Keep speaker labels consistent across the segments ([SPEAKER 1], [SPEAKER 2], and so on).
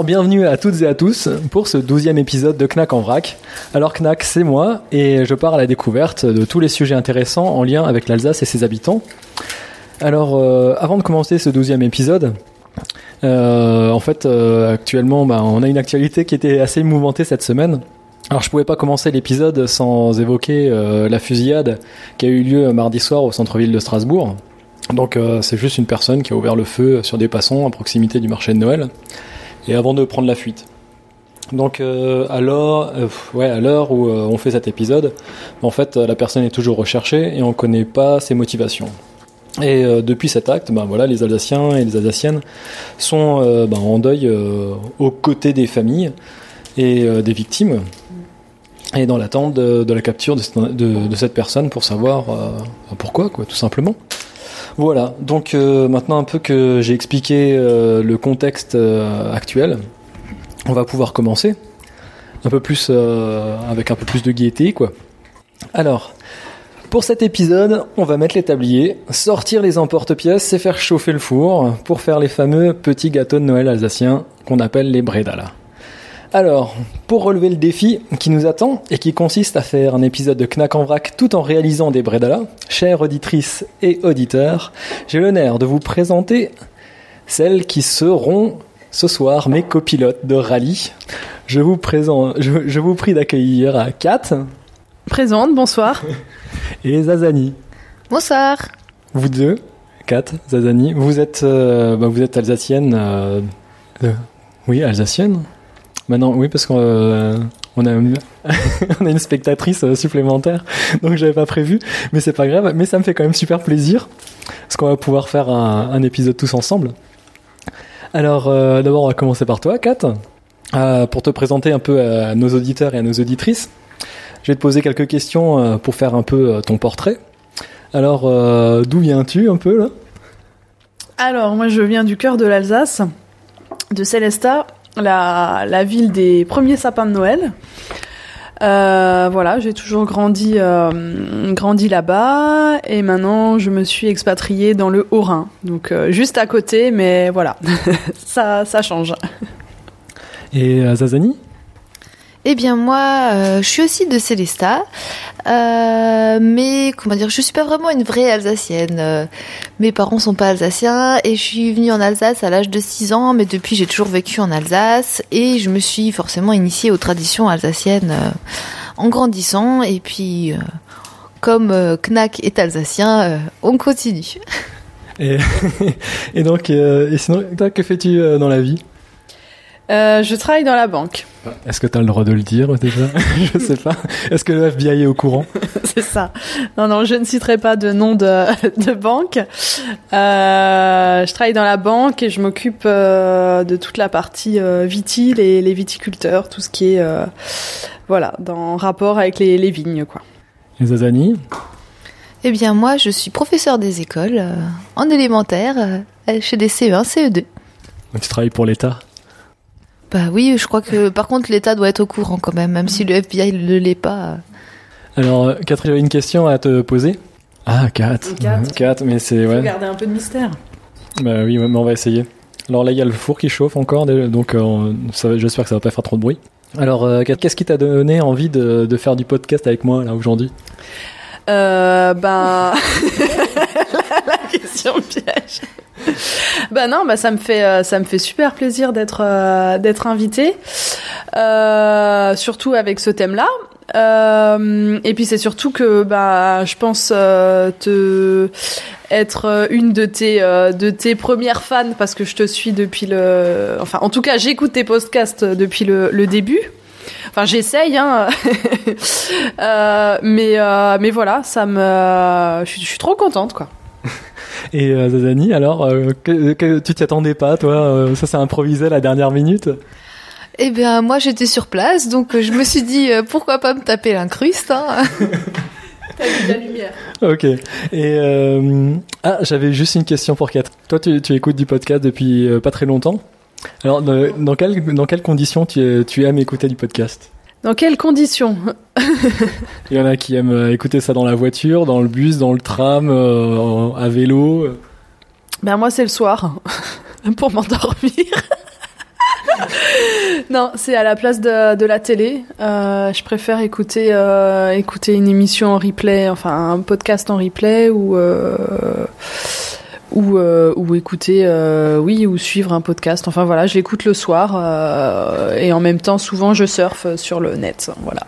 [SPEAKER 1] Alors bienvenue à toutes et à tous pour ce douzième épisode de Knack en vrac. Alors Knack, c'est moi et je pars à la découverte de tous les sujets intéressants en lien avec l'Alsace et ses habitants. Alors euh, avant de commencer ce douzième épisode, euh, en fait euh, actuellement bah, on a une actualité qui était assez mouvementée cette semaine. Alors je pouvais pas commencer l'épisode sans évoquer la fusillade qui a eu lieu mardi soir au centre-ville de Strasbourg. Donc c'est juste une personne qui a ouvert le feu sur des passants à proximité du marché de Noël et avant de prendre la fuite. Donc euh, à l'heure, euh, où euh, on fait cet épisode, en fait euh, la personne est toujours recherchée et on connaît pas ses motivations. Et depuis cet acte, ben voilà, les Alsaciens et les Alsaciennes sont ben, en deuil aux côtés des familles et des victimes et dans l'attente de, la capture de, cette- de- cette personne pour savoir euh, pourquoi, quoi, tout simplement. Voilà, donc euh, maintenant un peu que j'ai expliqué euh, le contexte euh, actuel, on va pouvoir commencer un peu plus avec un peu plus de gaieté, quoi. Alors, pour cet épisode, on va mettre les tabliers, sortir les emporte-pièces et faire chauffer le four pour faire les fameux petits gâteaux de Noël alsaciens qu'on appelle les bredala. Alors, pour relever le défi qui nous attend et qui consiste à faire un épisode de Knack en vrac tout en réalisant des bredala, chères auditrices et auditeurs, j'ai l'honneur de vous présenter celles qui seront ce soir mes copilotes de rallye. Je vous présente, je, je vous prie d'accueillir Kat
[SPEAKER 2] Présente, bonsoir.
[SPEAKER 1] et Zazani.
[SPEAKER 3] Bonsoir.
[SPEAKER 1] Vous deux, Kat, Zazani, vous êtes, euh, bah, vous êtes alsacienne. euh, euh, oui, alsacienne. Maintenant, oui, parce qu'on euh, a, une spectatrice euh, supplémentaire, donc j'avais pas prévu, mais c'est pas grave. Mais ça me fait quand même super plaisir, parce qu'on va pouvoir faire un, épisode tous ensemble. Alors, euh, d'abord, on va commencer par toi, Kat, pour te présenter un peu à nos auditeurs et à nos auditrices. Je vais te poser quelques questions pour faire un peu ton portrait. Alors, d'où viens-tu un peu là?
[SPEAKER 2] Alors, moi, je viens du cœur de l'Alsace, de Célestat, la, ville des premiers sapins de Noël. Euh, voilà, j'ai toujours grandi, euh, grandi là-bas et maintenant je me suis expatriée dans le Haut-Rhin, donc euh, juste à côté, mais voilà, ça, ça change.
[SPEAKER 1] Et Zazani?
[SPEAKER 3] Eh bien moi, euh, je suis aussi de Célestat, euh, mais comment dire, je suis pas vraiment une vraie Alsacienne. Euh, mes parents sont pas alsaciens et je suis venue en Alsace à l'âge de 6 ans, mais depuis j'ai toujours vécu en Alsace et je me suis forcément initiée aux traditions alsaciennes en grandissant et puis. comme Knack est alsacien, on continue.
[SPEAKER 1] et, et donc, et sinon, toi, que fais-tu dans la vie?
[SPEAKER 2] Euh, je travaille dans la banque,
[SPEAKER 1] Est-ce que tu as le droit de le dire déjà Je sais pas. Est-ce que le FBI est au courant
[SPEAKER 2] c'est ça. Non, non, je ne citerai pas de nom de, de banque. Euh, je travaille dans la banque et je m'occupe euh, de toute la partie euh, vitile et les viticulteurs, tout ce qui est euh, voilà dans rapport avec les, les vignes, quoi.
[SPEAKER 1] Et Zazani
[SPEAKER 3] Eh bien moi, je suis professeur des écoles euh, en élémentaire euh, chez des CE1, CE2.
[SPEAKER 1] Donc, Tu travailles pour l'État
[SPEAKER 3] Bah oui, je crois que par contre l'État doit être au courant quand même, même si le FBI ne l'est pas.
[SPEAKER 1] Alors, euh, Kat, une question à te poser. Ah, Kat.
[SPEAKER 2] Kat.
[SPEAKER 1] Kat, mais c'est... Ouais.
[SPEAKER 2] garder un peu de mystère.
[SPEAKER 1] Bah oui, mais on va essayer. Alors là, il y a le four qui chauffe encore, donc euh, j'espère que ça va pas faire trop de bruit. Alors, euh, Kat, qu'est-ce qui t'a donné envie de, de faire du podcast avec moi, là, aujourd'hui?
[SPEAKER 2] Euh, ben la question piège. Ben non, bah ça me fait euh, ça me fait super plaisir d'être euh, d'être invité, euh, surtout avec ce thème-là. Euh, et puis c'est surtout que bah je pense te être une de tes de tes premières fans parce que je te suis depuis le enfin en tout cas j'écoute tes podcasts depuis le, le début. Enfin, j'essaye, hein. Mais mais voilà, ça me, je suis trop contente, quoi.
[SPEAKER 1] Et euh, Zazani, alors, euh, que, que- tu t'y attendais pas, toi euh, Ça s'est improvisé à la dernière minute?
[SPEAKER 3] Eh bien moi j'étais sur place, donc euh, je me suis dit euh, pourquoi pas me taper l'incruste. Hein?
[SPEAKER 2] T'as vu de la lumière.
[SPEAKER 1] Ok. Et euh, ah, j'avais juste une question pour Kat. Toi, tu, tu écoutes du podcast depuis euh, pas très longtemps. Alors, dans, dans, quelles, dans quelles conditions tu, tu aimes écouter du podcast?
[SPEAKER 2] Dans quelles conditions
[SPEAKER 1] Il y en a qui aiment euh, écouter ça dans la voiture, dans le bus, dans le tram, euh, à vélo.
[SPEAKER 2] Ben moi, c'est le soir pour m'endormir. non, c'est à la place de, de la télé. Euh, je préfère écouter euh, écouter une émission en replay, enfin un podcast en replay ou ou, euh, ou écouter euh, oui ou suivre un podcast. Enfin voilà, je l'écoute le soir euh, et en même temps souvent je surfe sur le net. Voilà.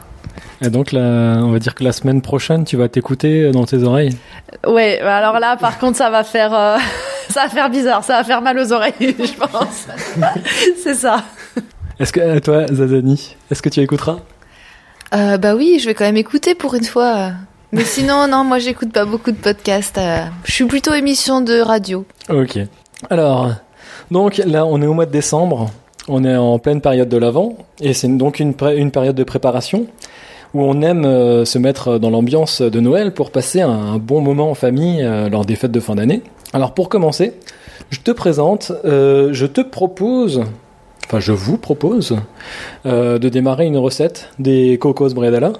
[SPEAKER 1] Et donc, là, on va dire que la semaine prochaine, tu vas t'écouter dans tes oreilles?
[SPEAKER 2] Ouais, bah alors là, par contre, ça va faire, euh, ça va faire bizarre, ça va faire mal aux oreilles, je pense. c'est ça.
[SPEAKER 1] Est-ce que, toi, Zazani, est-ce que tu écouteras?
[SPEAKER 3] Euh, bah oui, je vais quand même écouter pour une fois. Mais sinon, non, moi j'écoute pas beaucoup de podcasts. euh, Je suis plutôt émission de radio.
[SPEAKER 1] Ok. Alors, donc là, on est au mois de décembre. On est en pleine période de l'Avent. Et c'est donc une, période de préparation où on aime euh, se mettre dans l'ambiance de Noël pour passer un, bon moment en famille euh, lors des fêtes de fin d'année. Alors, pour commencer, je te présente, je te propose, enfin, je vous propose de démarrer une recette des cocos bredala.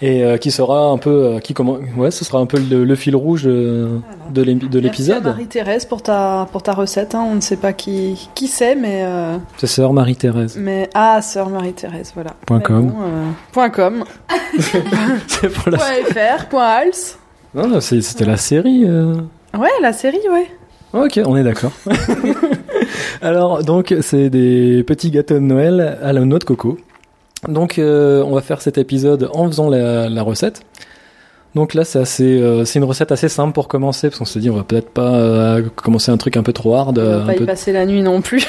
[SPEAKER 1] Et euh, qui sera un peu, euh, qui comment, ouais, ce sera un peu le, le fil rouge de, de de l'épisode.
[SPEAKER 2] Marie-Thérèse pour ta, pour ta recette. hein. On ne sait pas qui, qui c'est, mais, euh,
[SPEAKER 1] C'est sœur Marie-Thérèse.
[SPEAKER 2] mais ah, sœur Marie-Thérèse, voilà.
[SPEAKER 1] Point com.
[SPEAKER 2] bon, euh, point com.
[SPEAKER 1] C'est pour la...
[SPEAKER 2] point fr. Point hals.
[SPEAKER 1] Non, non, c'était la série. euh.
[SPEAKER 2] Ouais, la série, ouais.
[SPEAKER 1] Ok, on est d'accord. Alors, donc, c'est des petits gâteaux de Noël à la noix de coco. Donc, euh, on va faire cet épisode en faisant la, la recette. Donc là, c'est assez, euh, c'est une recette assez simple pour commencer, parce qu'on s'est dit, on va peut-être pas euh, commencer un truc un peu trop hard.
[SPEAKER 2] On va pas y
[SPEAKER 1] peu-
[SPEAKER 2] passer la nuit non plus.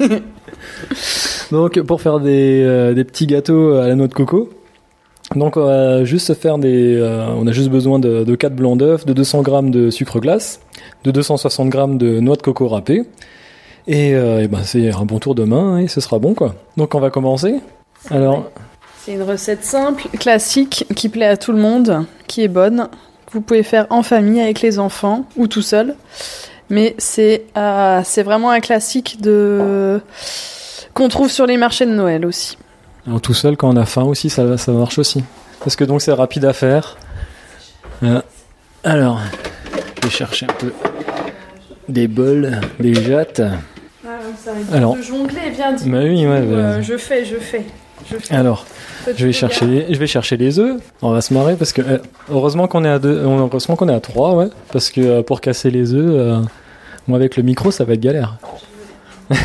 [SPEAKER 1] Donc pour faire des, des petits gâteaux à la noix de coco, donc on va juste faire des, on a juste besoin de, de 4 blancs d'œufs, de 200 grammes de sucre glace, de 260 grammes de noix de coco râpée, et, et ben c'est un bon tour de main et ce sera bon quoi. Donc on va commencer. Alors
[SPEAKER 2] C'est une recette simple, classique, qui plaît à tout le monde, qui est bonne. que Vous pouvez faire en famille avec les enfants ou tout seul. Mais c'est euh, c'est vraiment un classique de qu'on trouve sur les marchés de Noël aussi.
[SPEAKER 1] Alors, tout seul, quand on a faim aussi, ça, ça marche aussi. Parce que donc c'est rapide à faire. Euh, alors, je vais chercher un peu des bols, des jattes. Alors.
[SPEAKER 2] de jongler, bien dit.
[SPEAKER 1] Bah oui, ouais, bah-
[SPEAKER 2] Euh, je fais, je fais.
[SPEAKER 1] Alors, je vais chercher, les, je vais chercher les œufs. On va se marrer parce que euh, heureusement qu'on est à deux, heureusement qu'on est à trois, ouais. Parce que euh, pour casser les œufs, euh, moi avec le micro, ça va être galère.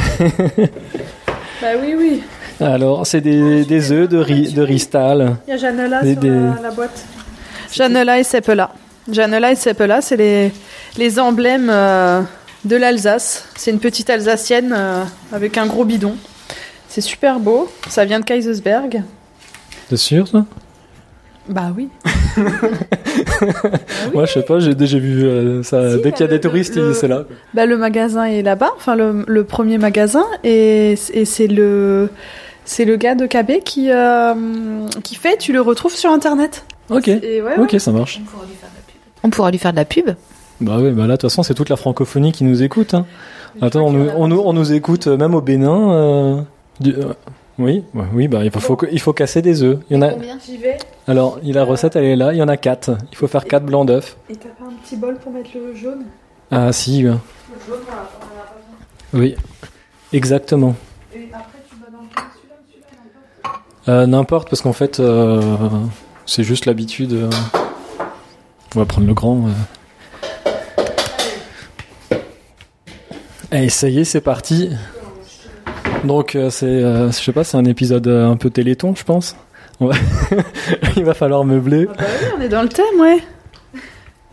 [SPEAKER 2] Bah oui, oui.
[SPEAKER 1] Alors, c'est des, des œufs de riz, de ristal.
[SPEAKER 2] Il y a Janela
[SPEAKER 1] Des-
[SPEAKER 2] sur
[SPEAKER 1] des-
[SPEAKER 2] La, la boîte. Janela et Seppela. Janela et Seppela, c'est les, les emblèmes euh, de l'Alsace. C'est une petite Alsacienne euh, avec un gros bidon. C'est super beau. Ça vient de Kaisersberg.
[SPEAKER 1] T'es sûr ça?
[SPEAKER 2] Bah oui.
[SPEAKER 1] Moi, je sais pas. J'ai déjà vu euh, ça.
[SPEAKER 2] Si,
[SPEAKER 1] Dès qu'il y a
[SPEAKER 2] bah,
[SPEAKER 1] des
[SPEAKER 2] le-
[SPEAKER 1] touristes,
[SPEAKER 2] le-
[SPEAKER 1] c'est là.
[SPEAKER 2] Bah, le magasin est là-bas, enfin le, le premier magasin, et, et c'est le c'est le gars de KB qui euh, qui fait. Tu le retrouves sur internet.
[SPEAKER 1] Ok.
[SPEAKER 2] Et ouais, ouais.
[SPEAKER 1] Ok, ça marche.
[SPEAKER 3] On pourra lui faire de la pub.
[SPEAKER 1] Bah oui, bah là, de toute façon, c'est toute la francophonie qui nous écoute. Hein. Attends, on nous, on, nous, on nous écoute euh, même au Bénin. euh, du- euh, oui, oui, bah il faut, il faut casser des œufs. Il y en a.
[SPEAKER 2] J'y vais.
[SPEAKER 1] Alors, la recette, elle est là. Il y en a quatre. Il faut faire quatre blancs d'œufs.
[SPEAKER 2] Et t'as pas un petit bol pour mettre le jaune?
[SPEAKER 1] Ah si, oui.
[SPEAKER 2] Le jaune, on
[SPEAKER 1] oui, exactement.
[SPEAKER 2] Et après, tu vas dans lequel Celui-là ou celui-là
[SPEAKER 1] Euh, N'importe, parce qu'en fait, euh, c'est juste l'habitude. On va prendre le grand. euh. Allez, ça y est, c'est parti. Donc, euh, c'est, euh, je sais pas, c'est un épisode euh, un peu téléthon, je pense. Il va falloir meubler.
[SPEAKER 2] Ah bah oui, on est dans le thème, ouais.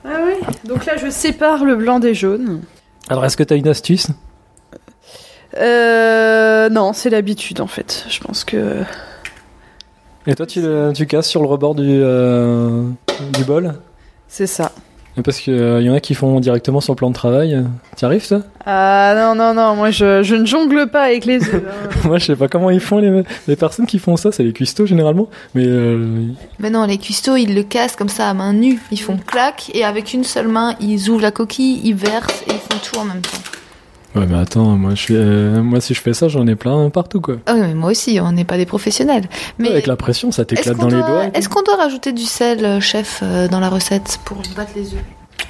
[SPEAKER 2] Ah oui. Donc là, je sépare le blanc des jaunes.
[SPEAKER 1] Alors, est-ce que tu as une astuce?
[SPEAKER 2] Euh, non, c'est l'habitude en fait. Je pense que.
[SPEAKER 1] Et toi, tu, tu casses sur le rebord du, euh, du bol?
[SPEAKER 2] C'est ça.
[SPEAKER 1] Parce qu'il y en a qui font directement sur le plan de travail. Tu arrives, toi?
[SPEAKER 2] Ah non, non, non, moi je, je ne jongle pas avec les œufs. hein.
[SPEAKER 1] Moi, je sais pas comment ils font les, les personnes qui font ça, c'est les cuistots généralement. Mais euh,
[SPEAKER 3] Mais non, les cuistots, ils le cassent comme ça à main nue. Ils font clac et avec une seule main, ils ouvrent la coquille, ils versent et ils font tout en même temps.
[SPEAKER 1] Ouais, mais attends, moi, je suis, euh, moi, si je fais ça, j'en ai plein partout, quoi.
[SPEAKER 3] Ah oui, mais moi aussi, on n'est pas des professionnels. Mais
[SPEAKER 1] Avec la pression, ça t'éclate dans les doigts.
[SPEAKER 3] est-ce qu'on doit rajouter du sel, euh, chef, euh, dans la recette pour battre les œufs?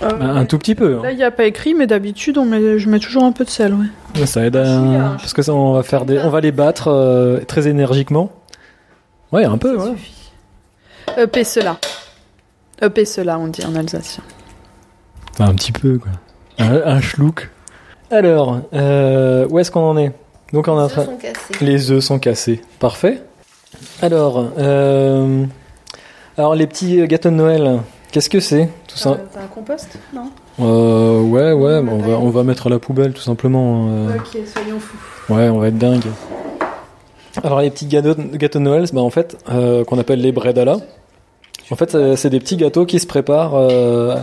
[SPEAKER 2] Euh,
[SPEAKER 1] Un tout petit peu. hein.
[SPEAKER 2] Là, il n'y a pas écrit, mais d'habitude, on met, je mets toujours un peu de sel, ouais.
[SPEAKER 1] Ouais, Ça aide à...
[SPEAKER 2] Si, hein.
[SPEAKER 1] parce que ça, on va faire des, on va les battre euh, très énergiquement. Ouais, un peu. Ouais.
[SPEAKER 2] EP cela. EP cela, on dit en alsacien.
[SPEAKER 1] Enfin, un petit peu quoi. Un, un schlouk. Alors, euh, où est-ce qu'on en est Donc on en train.
[SPEAKER 3] sont cassés.
[SPEAKER 1] Les œufs sont cassés. Parfait. Alors, euh, alors les petits gâteaux de Noël. Qu'est-ce que c'est Tout ça.
[SPEAKER 2] Euh, T'as un compost Non
[SPEAKER 1] Euh, ouais, ouais. on va, on va mettre à la poubelle tout simplement. euh.
[SPEAKER 2] Ok, soyons fous.
[SPEAKER 1] Ouais, on va être dingue. Alors les petits gâteaux, gâteaux de Noël, bah, en fait, euh, qu'on appelle les bredala. En fait, c'est- c'est des petits gâteaux qui se préparent euh, euh,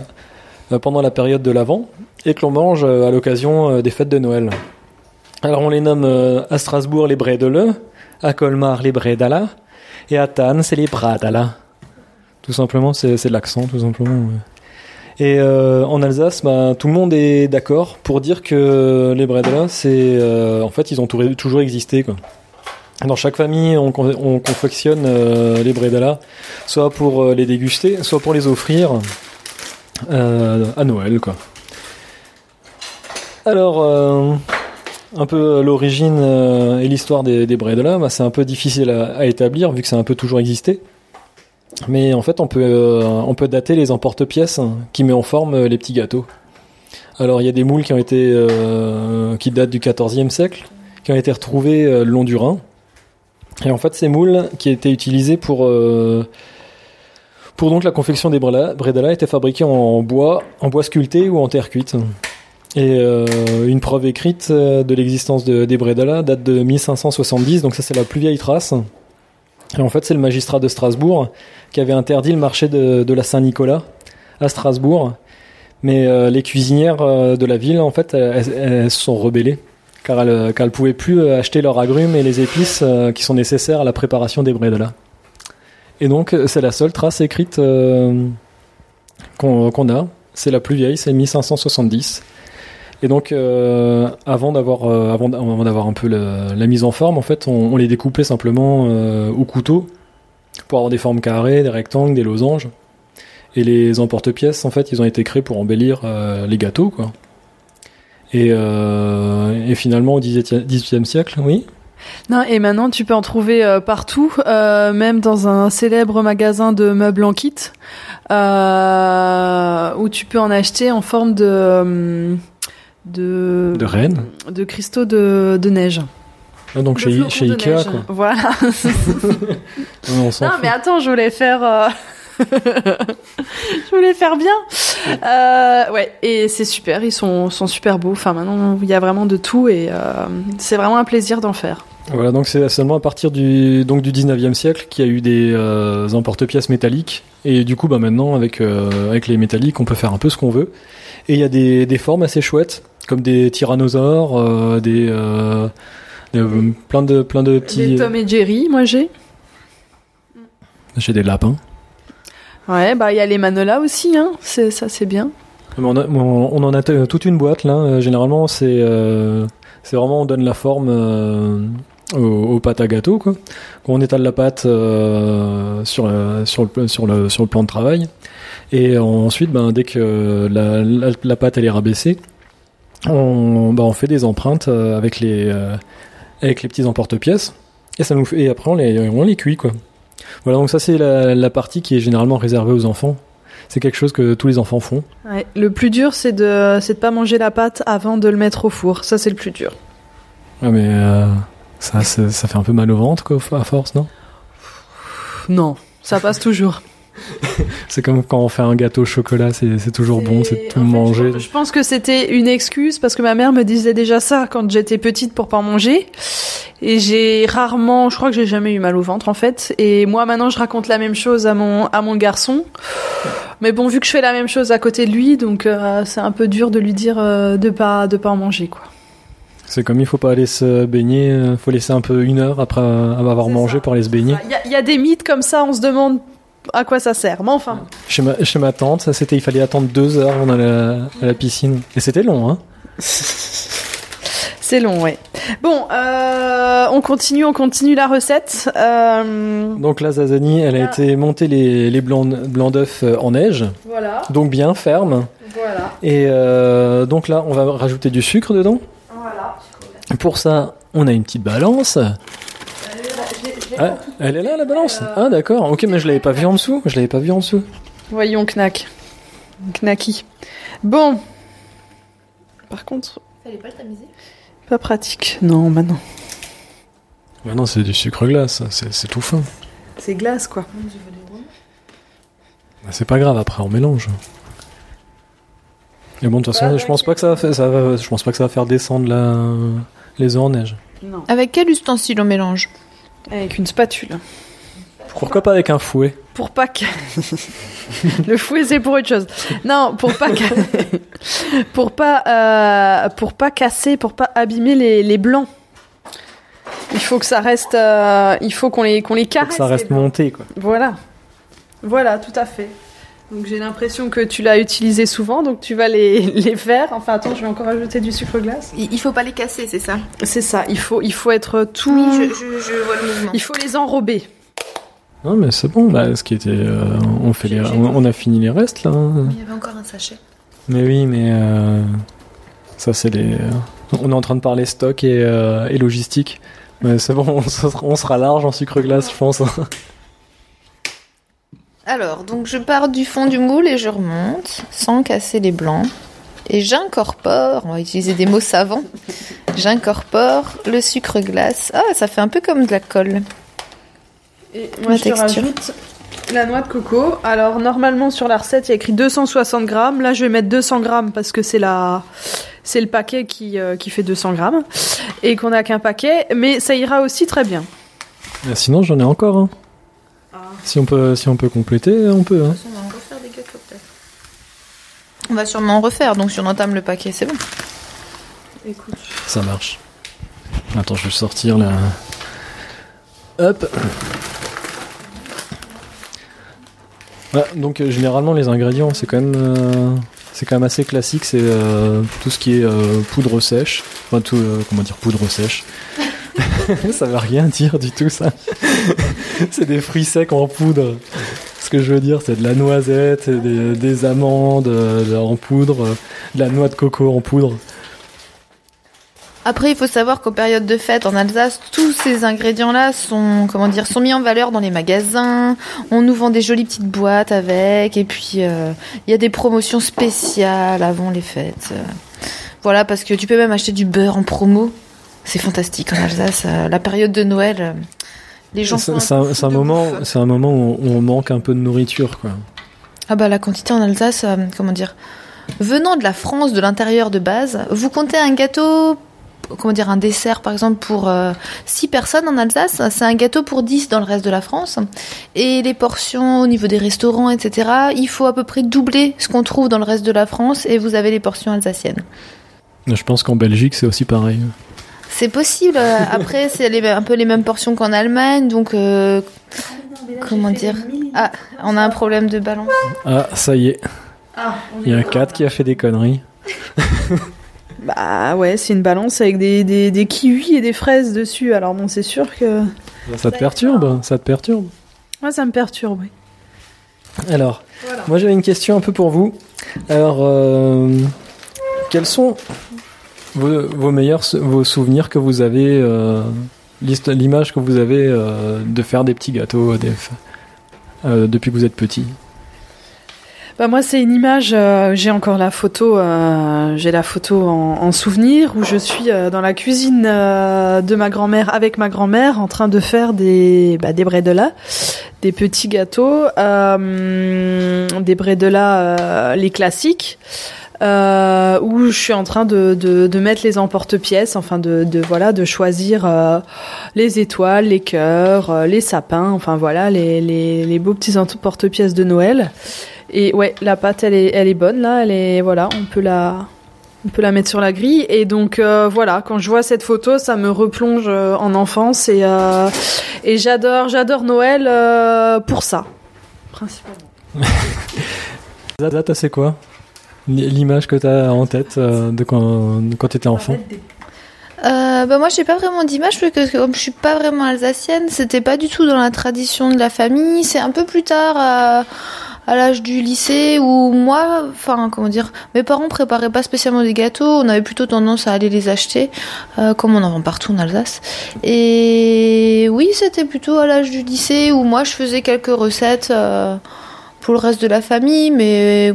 [SPEAKER 1] pendant la période de l'Avent et que l'on mange euh, à l'occasion euh, des fêtes de Noël. Alors on les nomme euh, à Strasbourg les bredele, à Colmar les bredala et à Tannes c'est les bradala. Tout simplement, c'est de l'accent, tout simplement. Et euh, en Alsace, bah, tout le monde est d'accord pour dire que les bredela, c'est euh, en fait ils ont tou- toujours existé quoi. Dans chaque famille, on, con- on confectionne euh, les bredela, soit pour euh, les déguster, soit pour les offrir euh, à Noël quoi. Alors, euh, un peu l'origine euh, et l'histoire des, des bredela, bah, c'est un peu difficile à, établir vu que ça a un peu toujours existé. Mais en fait, on peut, euh, on peut dater les emporte-pièces qui met en forme euh, les petits gâteaux. Alors, il y a des moules qui ont été, euh, qui datent du XIVe siècle, qui ont été retrouvés euh, le long du Rhin. Et en fait, ces moules qui étaient utilisés pour, euh, pour donc la confection des bredela étaient fabriqués en bois, en bois sculpté ou en terre cuite. Et euh, une preuve écrite euh, de l'existence de, des bredela date de 1570, donc ça c'est la plus vieille trace. Et en fait, c'est le magistrat de Strasbourg qui avait interdit le marché de, la Saint-Nicolas à Strasbourg. Mais euh, les cuisinières de la ville, en fait, elles, se sont rebellées car elles, elles pouvaient plus acheter leurs agrumes et les épices qui sont nécessaires à la préparation des bredela. Et donc, euh, c'est la seule trace écrite euh, qu'on a. C'est la plus vieille, c'est 1570. Et donc, euh, avant d'avoir avant, un peu la, mise en forme, en fait, on, les découpait simplement au couteau pour avoir des formes carrées, des rectangles, des losanges. Et les emporte-pièces, en fait, ils ont été créés pour embellir les gâteaux, quoi. Et, et finalement, au XVIIIe siècle, oui.
[SPEAKER 2] Non, et maintenant tu peux en trouver euh, partout, euh, même dans un célèbre magasin de meubles en kit, euh, où tu peux en acheter en forme de de
[SPEAKER 1] De Rennes.
[SPEAKER 2] de cristaux de, de neige.
[SPEAKER 1] Ah, donc
[SPEAKER 2] De
[SPEAKER 1] chez, Ikea, quoi.
[SPEAKER 2] Voilà. Non, mais attends, je voulais faire. Je voulais faire bien. Euh, ouais, et c'est super, ils sont, sont super beaux. Enfin, maintenant, il y a vraiment de tout et euh, c'est vraiment un plaisir d'en faire.
[SPEAKER 1] Voilà, donc c'est seulement à partir du, donc du 19e siècle qu'il y a eu des euh, emporte-pièces métalliques. Et du coup, bah maintenant, avec, avec les métalliques, on peut faire un peu ce qu'on veut. Et il y a des, des formes assez chouettes, comme des tyrannosaures, des, des- plein de, plein de petits.
[SPEAKER 2] Tom et Jerry, moi j'ai.
[SPEAKER 1] J'ai des lapins.
[SPEAKER 2] Ouais, bah il y a les Manola aussi, hein. C'est ça, c'est bien.
[SPEAKER 1] On, en a toute une boîte là. Euh, Généralement, c'est euh, c'est vraiment on donne la forme euh, aux, pâtes à gâteau quoi. On étale la pâte sur le sur le sur le plan de travail et ensuite ben dès que la, pâte elle est rabaissée, on ben, on fait des empreintes avec les avec les petits emporte-pièces et ça nous et après on les on les cuit quoi. Voilà donc ça c'est la, la partie qui est généralement réservée aux enfants. C'est quelque chose que tous les enfants font.
[SPEAKER 2] Ouais. Le plus dur, c'est de, c'est de pas manger la pâte avant de le mettre au four. Ça, c'est le plus dur.
[SPEAKER 1] Ouais, mais euh, ça, ça, fait un peu mal au ventre, quoi, à force, non?
[SPEAKER 2] Non, ça passe toujours.
[SPEAKER 1] C'est comme quand on fait un gâteau au chocolat, c'est toujours bon, c'est tout
[SPEAKER 2] en fait,
[SPEAKER 1] manger.
[SPEAKER 2] Je, je pense que c'était une excuse parce que ma mère me disait déjà ça quand j'étais petite pour pas en manger. Et j'ai rarement, je crois que j'ai jamais eu mal au ventre en fait. Et moi maintenant je raconte la même chose à mon à mon garçon. Mais bon, vu que je fais la même chose à côté de lui, donc euh, c'est un peu dur de lui dire euh, de pas de pas en manger quoi.
[SPEAKER 1] C'est comme il faut pas aller se baigner, euh, faut laisser un peu une heure après avoir mangé
[SPEAKER 2] ça.
[SPEAKER 1] pour aller se baigner.
[SPEAKER 2] Il y, a- il y a des mythes comme ça, on se demande à quoi ça sert. Mais enfin,
[SPEAKER 1] Chez ma, chez ma tante, ça c'était, il fallait attendre deux heures avant d'aller à la, piscine. Et c'était long, hein
[SPEAKER 2] c'est long, ouais. Bon, euh, on continue, on continue la recette. Euh,
[SPEAKER 1] Donc la zazanie, elle a
[SPEAKER 2] Ah.
[SPEAKER 1] été montée les, les blancs, blancs d'œufs euh, en neige,
[SPEAKER 2] voilà.
[SPEAKER 1] donc bien ferme.
[SPEAKER 2] Voilà.
[SPEAKER 1] Et euh, donc là, on va rajouter du sucre dedans.
[SPEAKER 2] Voilà.
[SPEAKER 1] Pour ça, on a une petite balance. Ah, elle est là la balance? Ah d'accord, ok mais je l'avais pas vue en dessous, je l'avais pas vue en dessous.
[SPEAKER 2] Voyons, knack. Knacky. Bon. Par contre,
[SPEAKER 3] Fallait pas le tamiser.
[SPEAKER 2] pas pratique. Non, bah non.
[SPEAKER 1] Bah non c'est du sucre glace, c'est tout fin.
[SPEAKER 2] C'est glace, quoi.
[SPEAKER 1] Bah, c'est pas grave, après on mélange. Et bon de toute façon,
[SPEAKER 2] Bah,
[SPEAKER 1] je pense pas que ça va, faire, ça va- je pense pas que ça va faire descendre la, les œufs en neige.
[SPEAKER 2] Non.
[SPEAKER 3] Avec quel ustensile on mélange?
[SPEAKER 2] Avec une spatule.
[SPEAKER 1] Pourquoi pas avec un fouet
[SPEAKER 2] Pour pas que... Le fouet, c'est pour autre chose. Non, pour pas... pour pas... euh, Pour pas casser, pour pas abîmer les, les blancs. Il faut que ça reste... euh, Il faut qu'on les, qu'on les caresse.
[SPEAKER 1] que ça reste monté quoi.
[SPEAKER 2] Voilà. Voilà, tout à fait. Donc j'ai l'impression que tu l'as utilisé souvent, donc tu vas les, les faire. Enfin attends, je vais encore ajouter du sucre glace.
[SPEAKER 3] il, il faut pas les casser, c'est ça?
[SPEAKER 2] C'est ça, il faut, il faut être tout...
[SPEAKER 3] Oui, je, je, je vois le mouvement.
[SPEAKER 2] Il faut les enrober.
[SPEAKER 1] Non mais c'est bon là, ce qui était, euh, on fait les, on, on a fini les restes là. hein.
[SPEAKER 3] Il y avait encore un sachet.
[SPEAKER 1] Mais oui, mais euh, ça c'est les. euh, on est en train de parler stock et, euh, et logistique. Mais c'est bon, on sera, on sera large en sucre glace, je pense.
[SPEAKER 3] Alors, donc je pars du fond du moule et je remonte sans casser les blancs. Et j'incorpore, on va utiliser des mots savants, j'incorpore le sucre glace. Ah, ça fait un peu comme de la colle.
[SPEAKER 2] Et
[SPEAKER 3] La
[SPEAKER 2] moi, je te
[SPEAKER 3] texture.
[SPEAKER 2] rajoute la noix de coco. Alors, normalement, sur la recette, il y a écrit 260 grammes. Là, je vais mettre 200 grammes parce que c'est la... C'est le paquet qui, euh, qui fait 200 grammes et qu'on n'a qu'un paquet, mais ça ira aussi très bien.
[SPEAKER 1] Mais Sinon, j'en ai encore. hein.
[SPEAKER 2] Ah.
[SPEAKER 1] Si on peut, si on peut compléter, on peut. hein.
[SPEAKER 3] On va en refaire des gâteaux peut-être. On va sûrement en refaire, donc si on entame le paquet, c'est bon.
[SPEAKER 2] Écoute.
[SPEAKER 1] Ça marche. Attends, je vais sortir la. Hop. Ouais, donc euh, généralement les ingrédients c'est quand même euh, c'est quand même assez classique c'est euh, tout ce qui est euh, poudre sèche enfin tout euh, comment dire poudre sèche ça veut rien dire du tout ça c'est des fruits secs en poudre ce que je veux dire c'est de la noisette des, des amandes euh, en poudre de la noix de coco en poudre
[SPEAKER 3] Après, il faut savoir qu'aux périodes de fête en Alsace, tous ces ingrédients-là sont, comment dire, sont mis en valeur dans les magasins. On nous vend des jolies petites boîtes avec, et puis euh, il y a des promotions spéciales avant les fêtes. Voilà, parce que tu peux même acheter du beurre en promo. C'est fantastique en Alsace. euh, La période de Noël, les gens
[SPEAKER 1] C'est
[SPEAKER 3] un,
[SPEAKER 1] moment,
[SPEAKER 3] bouffe.
[SPEAKER 1] c'est un moment où on manque un peu de nourriture, quoi.
[SPEAKER 3] Ah bah la quantité en Alsace, euh, comment dire Venant de la France, de l'intérieur de base, vous comptez un gâteau, comment dire, un dessert par exemple pour 6 personnes en Alsace, c'est un gâteau pour 10 dans le reste de la France. Et les portions au niveau des restaurants, etc., il faut à peu près doubler ce qu'on trouve dans le reste de la France et vous avez les portions alsaciennes.
[SPEAKER 1] Je pense qu'en Belgique, c'est aussi pareil.
[SPEAKER 3] C'est possible, euh, après c'est les- un peu les mêmes portions qu'en Allemagne, donc euh, comment dire? Ah, on a un problème de balance.
[SPEAKER 1] Ah, ça y est,
[SPEAKER 2] Ah,
[SPEAKER 1] il y a Kat qui a fait des conneries.
[SPEAKER 2] Bah ouais, c'est une balance avec des, des, des kiwis et des fraises dessus. Alors bon, c'est sûr que...
[SPEAKER 1] Ça te perturbe Ça te perturbe
[SPEAKER 2] Moi, ça me perturbe, oui.
[SPEAKER 1] Alors,
[SPEAKER 2] Voilà.
[SPEAKER 1] moi j'avais une question un peu pour vous. Alors, euh, quels sont vos, meilleurs vos souvenirs que vous avez, euh, l'image que vous avez euh, de faire des petits gâteaux des, euh, depuis que vous êtes petit?
[SPEAKER 2] Bah moi c'est une image, j'ai encore la photo, j'ai la photo en, en souvenir où je suis dans la cuisine de ma grand-mère avec ma grand-mère en train de faire des bah, des bredela, des petits gâteaux, des bredela euh, les classiques. Euh, où je suis en train de, de, mettre les emporte-pièces, enfin de, de voilà, de choisir euh, les étoiles, les cœurs, euh, les sapins, enfin voilà, les, les, les beaux petits emporte-pièces de Noël. Et ouais, la pâte, elle est, elle est bonne là. Elle est, voilà, on peut la, on peut la mettre sur la grille. Et donc voilà, quand je vois cette photo, ça me replonge en enfance et et j'adore, j'adore Noël pour ça, principalement.
[SPEAKER 1] Zata, c'est quoi? L'image que tu as en tête euh, de quand, quand tu étais enfant
[SPEAKER 3] Euh, bah moi j'ai pas vraiment d'image parce que comme je suis pas vraiment alsacienne, c'était pas du tout dans la tradition de la famille. C'est un peu plus tard, à, à l'âge du lycée où moi, enfin comment dire, mes parents préparaient pas spécialement des gâteaux, on avait plutôt tendance à aller les acheter, euh, comme on en vend partout en Alsace. Et oui, c'était plutôt à l'âge du lycée où moi je faisais quelques recettes euh, pour le reste de la famille, mais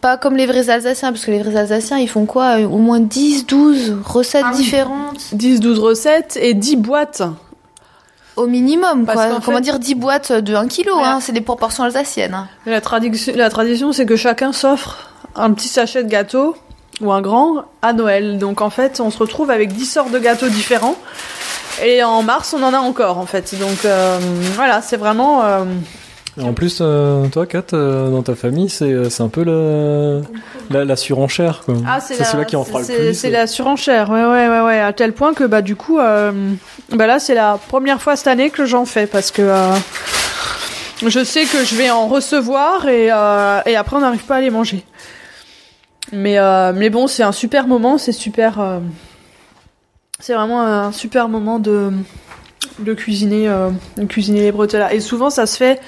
[SPEAKER 3] pas comme les vrais Alsaciens, parce que les vrais Alsaciens, ils font quoi Au moins 10, 12 recettes
[SPEAKER 2] Ah oui.
[SPEAKER 3] différentes
[SPEAKER 2] 10-12 recettes et 10 boîtes.
[SPEAKER 3] au minimum.
[SPEAKER 2] Parce
[SPEAKER 3] Quoi.
[SPEAKER 2] qu'en
[SPEAKER 3] Comment
[SPEAKER 2] fait-
[SPEAKER 3] dire 10 boîtes de 1 kg,
[SPEAKER 2] Voilà.
[SPEAKER 3] hein, c'est des proportions alsaciennes. hein.
[SPEAKER 2] La, tradition, la tradition, c'est que chacun s'offre un petit sachet de gâteau ou un grand à Noël. Donc en fait, on se retrouve avec 10 sortes de gâteaux différents. Et en mars, on en a encore en fait. Donc euh, voilà, c'est vraiment. euh,
[SPEAKER 1] En plus, euh, toi, Kat, euh, dans ta famille, c'est euh, c'est un peu la, la surenchère, quoi.
[SPEAKER 2] Ah, c'est la,
[SPEAKER 1] qui en fera le
[SPEAKER 2] c'est-
[SPEAKER 1] plus.
[SPEAKER 2] C'est la surenchère, ouais, ouais, ouais, ouais, à tel point que bah du coup, euh, bah là c'est la première fois cette année que j'en fais parce que je sais que je vais en recevoir et et après on n'arrive pas à les manger. Mais mais bon, c'est un super moment, c'est super, c'est vraiment un super moment de de cuisiner, de cuisiner les bretelles. Et souvent ça se fait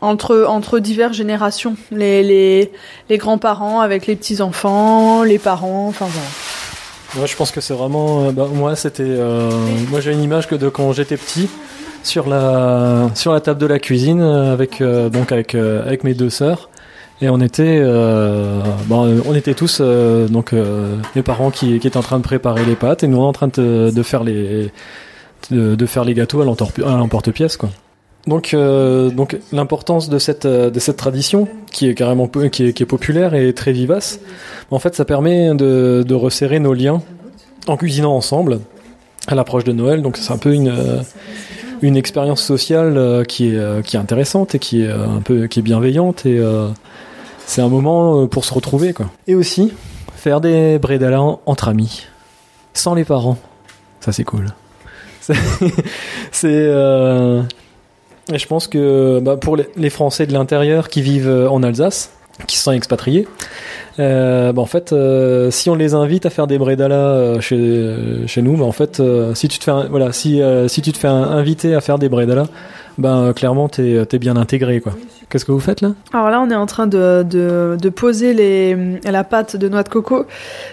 [SPEAKER 2] entre entre diverses générations, les les les grands-parents avec les petits-enfants, les parents, enfin voilà.
[SPEAKER 1] Moi, je pense que c'est vraiment. euh, bah, moi, c'était. euh, moi, j'ai une image que de quand j'étais petit sur la sur la table de la cuisine euh, avec donc avec avec mes deux sœurs et on était bon, on était tous donc mes parents qui, qui étaient en train de préparer les pâtes et nous en train de, de faire les de, faire les gâteaux à l'emporte-pièce quoi. Donc, euh, donc l'importance de cette euh, de cette tradition qui est carrément qui est, qui est populaire et très vivace. En fait, ça permet de, de resserrer nos liens en cuisinant ensemble à l'approche de Noël. Donc c'est un peu une euh, une expérience sociale qui est qui est intéressante et qui est un peu qui est bienveillante et c'est un moment pour se retrouver quoi. Et aussi faire des bredala en- entre amis sans les parents. Ça c'est cool. C'est et je pense que bah, pour les, Français de l'intérieur qui vivent euh, en Alsace, qui se sont expatriés, euh, bah, en fait, euh, si on les invite à faire des bredala euh, chez, euh, chez nous, bah, en fait, euh, si tu te fais, voilà, si, si tu te fais inviter à faire des bredala, ben clairement t'es es bien intégré quoi. Qu'est-ce que vous faites là?
[SPEAKER 2] Alors là, on est en train de, de, poser les, la pâte de noix de coco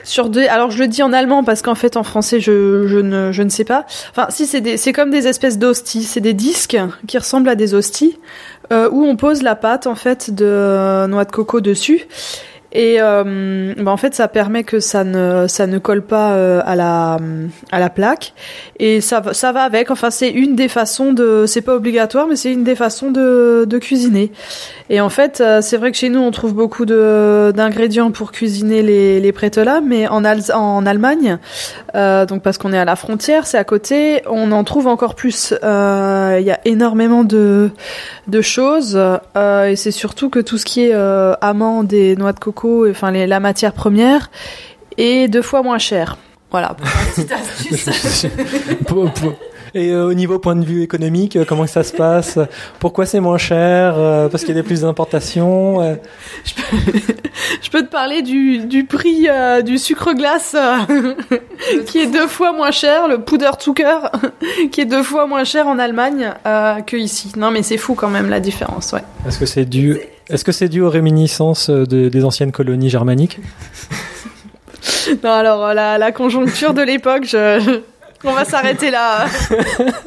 [SPEAKER 2] sur deux. Alors je le dis en allemand parce qu'en fait en français je, je, ne, je ne sais pas. Enfin, si c'est comme des espèces d'hosties, c'est des disques qui ressemblent à des hosties où on pose la pâte en fait de noix de coco dessus. Et euh, bah, en fait, ça permet que ça ne ça ne colle pas euh, à la à la plaque et ça ça va avec. Enfin, c'est une des façons de c'est pas obligatoire, mais c'est une des façons de de cuisiner. Et en fait, euh, c'est vrai que chez nous, on trouve beaucoup de d'ingrédients pour cuisiner les les mais en Alz- en Allemagne, donc parce qu'on est à la frontière, c'est à côté, on en trouve encore plus. Il y a énormément de de choses et c'est surtout que tout ce qui est euh, amande et noix de coco, et, enfin les, la matière première, est deux fois moins cher. Voilà. pour la petite astuce.
[SPEAKER 1] Pour- pour- Et euh, au niveau point de vue économique, euh, comment ça se passe? Pourquoi c'est moins cher? Euh, Parce qu'il y a des plus d'importations
[SPEAKER 2] Je peux te parler du, du prix du sucre glace qui est deux fois moins cher, le Puderzucker qui est deux fois moins cher en Allemagne que ici. Non mais c'est fou quand même la différence, ouais.
[SPEAKER 1] Est-ce que c'est dû Est-ce que c'est dû aux réminiscences de- des anciennes colonies germaniques?
[SPEAKER 2] Non alors la, la conjoncture de l'époque, je... on va s'arrêter là.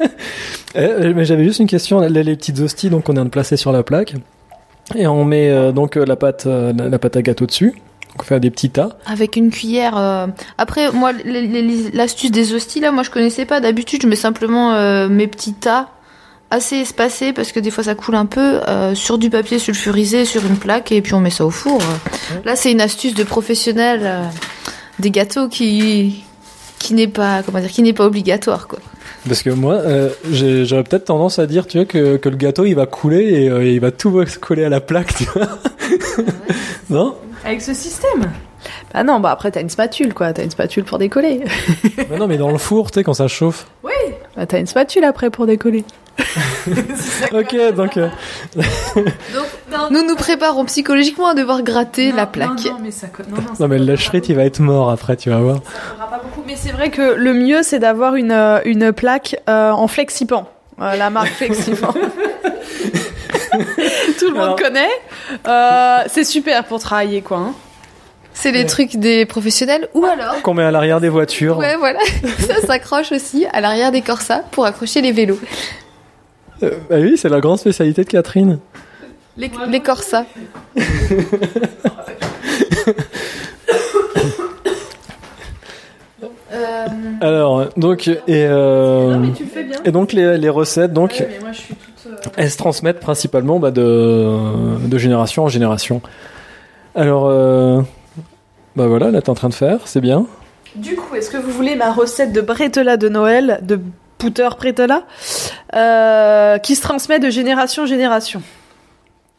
[SPEAKER 1] Euh, mais j'avais juste une question. Les, les petites hosties, donc on est de placer sur la plaque, et on met euh, donc euh, la pâte, euh, la, la pâte à gâteau dessus. Donc on fait des petits tas.
[SPEAKER 3] Avec une cuillère. euh, Après, moi, les- les- l'astuce des hosties, là, moi, je connaissais pas. D'habitude, je mets simplement euh, mes petits tas assez espacés parce que des fois ça coule un peu euh, sur du papier sulfurisé sur une plaque et puis on met ça au four. Là, c'est une astuce de professionnel euh, des gâteaux qui qui n'est pas comment dire qui n'est pas obligatoire quoi.
[SPEAKER 1] Parce que moi, euh, j'aurais peut-être tendance à dire, tu vois, que, que le gâteau il va couler et euh, il va tout se coller à la plaque, tu vois. non?
[SPEAKER 2] Avec ce système Bah non, bah après t'as une spatule quoi, t'as une spatule pour décoller.
[SPEAKER 1] Mais non, mais dans le four, tu sais, quand ça chauffe.
[SPEAKER 2] Bah t'as une spatule après pour décoller.
[SPEAKER 1] Ok, donc. euh,
[SPEAKER 3] Nous nous préparons psychologiquement à devoir gratter la plaque.
[SPEAKER 2] Non, non, mais ça co- non, non, ça
[SPEAKER 1] non, mais le
[SPEAKER 2] pas
[SPEAKER 1] il va être mort après, tu vas voir.
[SPEAKER 2] ça. Mais c'est vrai que le mieux c'est d'avoir une, euh, une plaque euh, en flexipan. Euh, la marque Flexipan. Tout tout le monde
[SPEAKER 1] Alors-
[SPEAKER 2] connaît. Euh, c'est super pour travailler, quoi. hein.
[SPEAKER 3] C'est les trucs des professionnels ou alors
[SPEAKER 1] Qu'on met à l'arrière des voitures.
[SPEAKER 3] Ouais, voilà. Ça s'accroche aussi à l'arrière des corsas pour accrocher les vélos.
[SPEAKER 1] Euh, bah oui, c'est la grande spécialité de Catherine.
[SPEAKER 3] Les, les corsas. Euh,
[SPEAKER 1] Alors, donc, et, euh,
[SPEAKER 2] Non, mais tu le fais bien.
[SPEAKER 1] et donc les, les recettes, donc,
[SPEAKER 2] Ouais, mais moi, je suis toute. euh,
[SPEAKER 1] elles se transmettent principalement bah, de, de génération en génération. Alors, euh, bah voilà, là t'es en train de faire, c'est bien.
[SPEAKER 2] Du coup, est-ce que vous voulez ma recette de bretela de Noël, de Pouter bretela, euh, qui se transmet de génération en génération?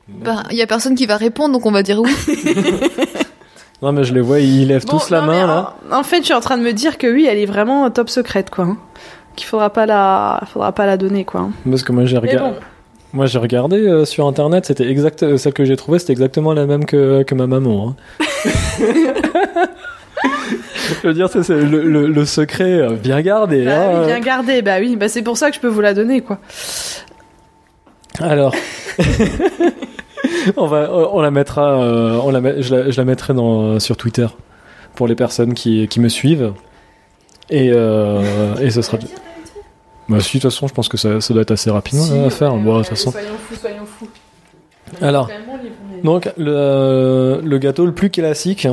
[SPEAKER 3] Bah, il y a personne qui va répondre, donc on va dire oui.
[SPEAKER 1] Non mais je les vois, ils lèvent
[SPEAKER 2] Bon,
[SPEAKER 1] tous la main là.
[SPEAKER 2] En, en fait, je suis en train de me dire que oui, elle est vraiment top secrète, quoi. hein. Qu'il faudra pas la, faudra pas la donner, quoi. hein.
[SPEAKER 1] Parce que moi j'ai regardé.
[SPEAKER 2] bon,
[SPEAKER 1] Moi j'ai regardé euh, sur internet, c'était exact, euh, celle que j'ai trouvée, c'était exactement la même que, que ma maman. hein. je veux dire, c'est le, le- le secret euh, bien gardé.
[SPEAKER 2] bah
[SPEAKER 1] hein.
[SPEAKER 2] oui, bien gardé, bah oui, bah c'est pour ça que je peux vous la donner, quoi.
[SPEAKER 1] Alors, on va, on la mettra, euh, on la, met- je, la, je la mettrai dans, sur Twitter pour les personnes qui, qui me suivent. Et, euh, et ce sera. Bah si, de toute façon, je pense que ça, ça doit être assez rapide
[SPEAKER 2] Si,
[SPEAKER 1] à faire.
[SPEAKER 2] ouais,
[SPEAKER 1] Bon, de
[SPEAKER 2] ouais,
[SPEAKER 1] toute façon.
[SPEAKER 2] Soyons fous, soyons fous.
[SPEAKER 1] Alors, donc le, le gâteau le plus classique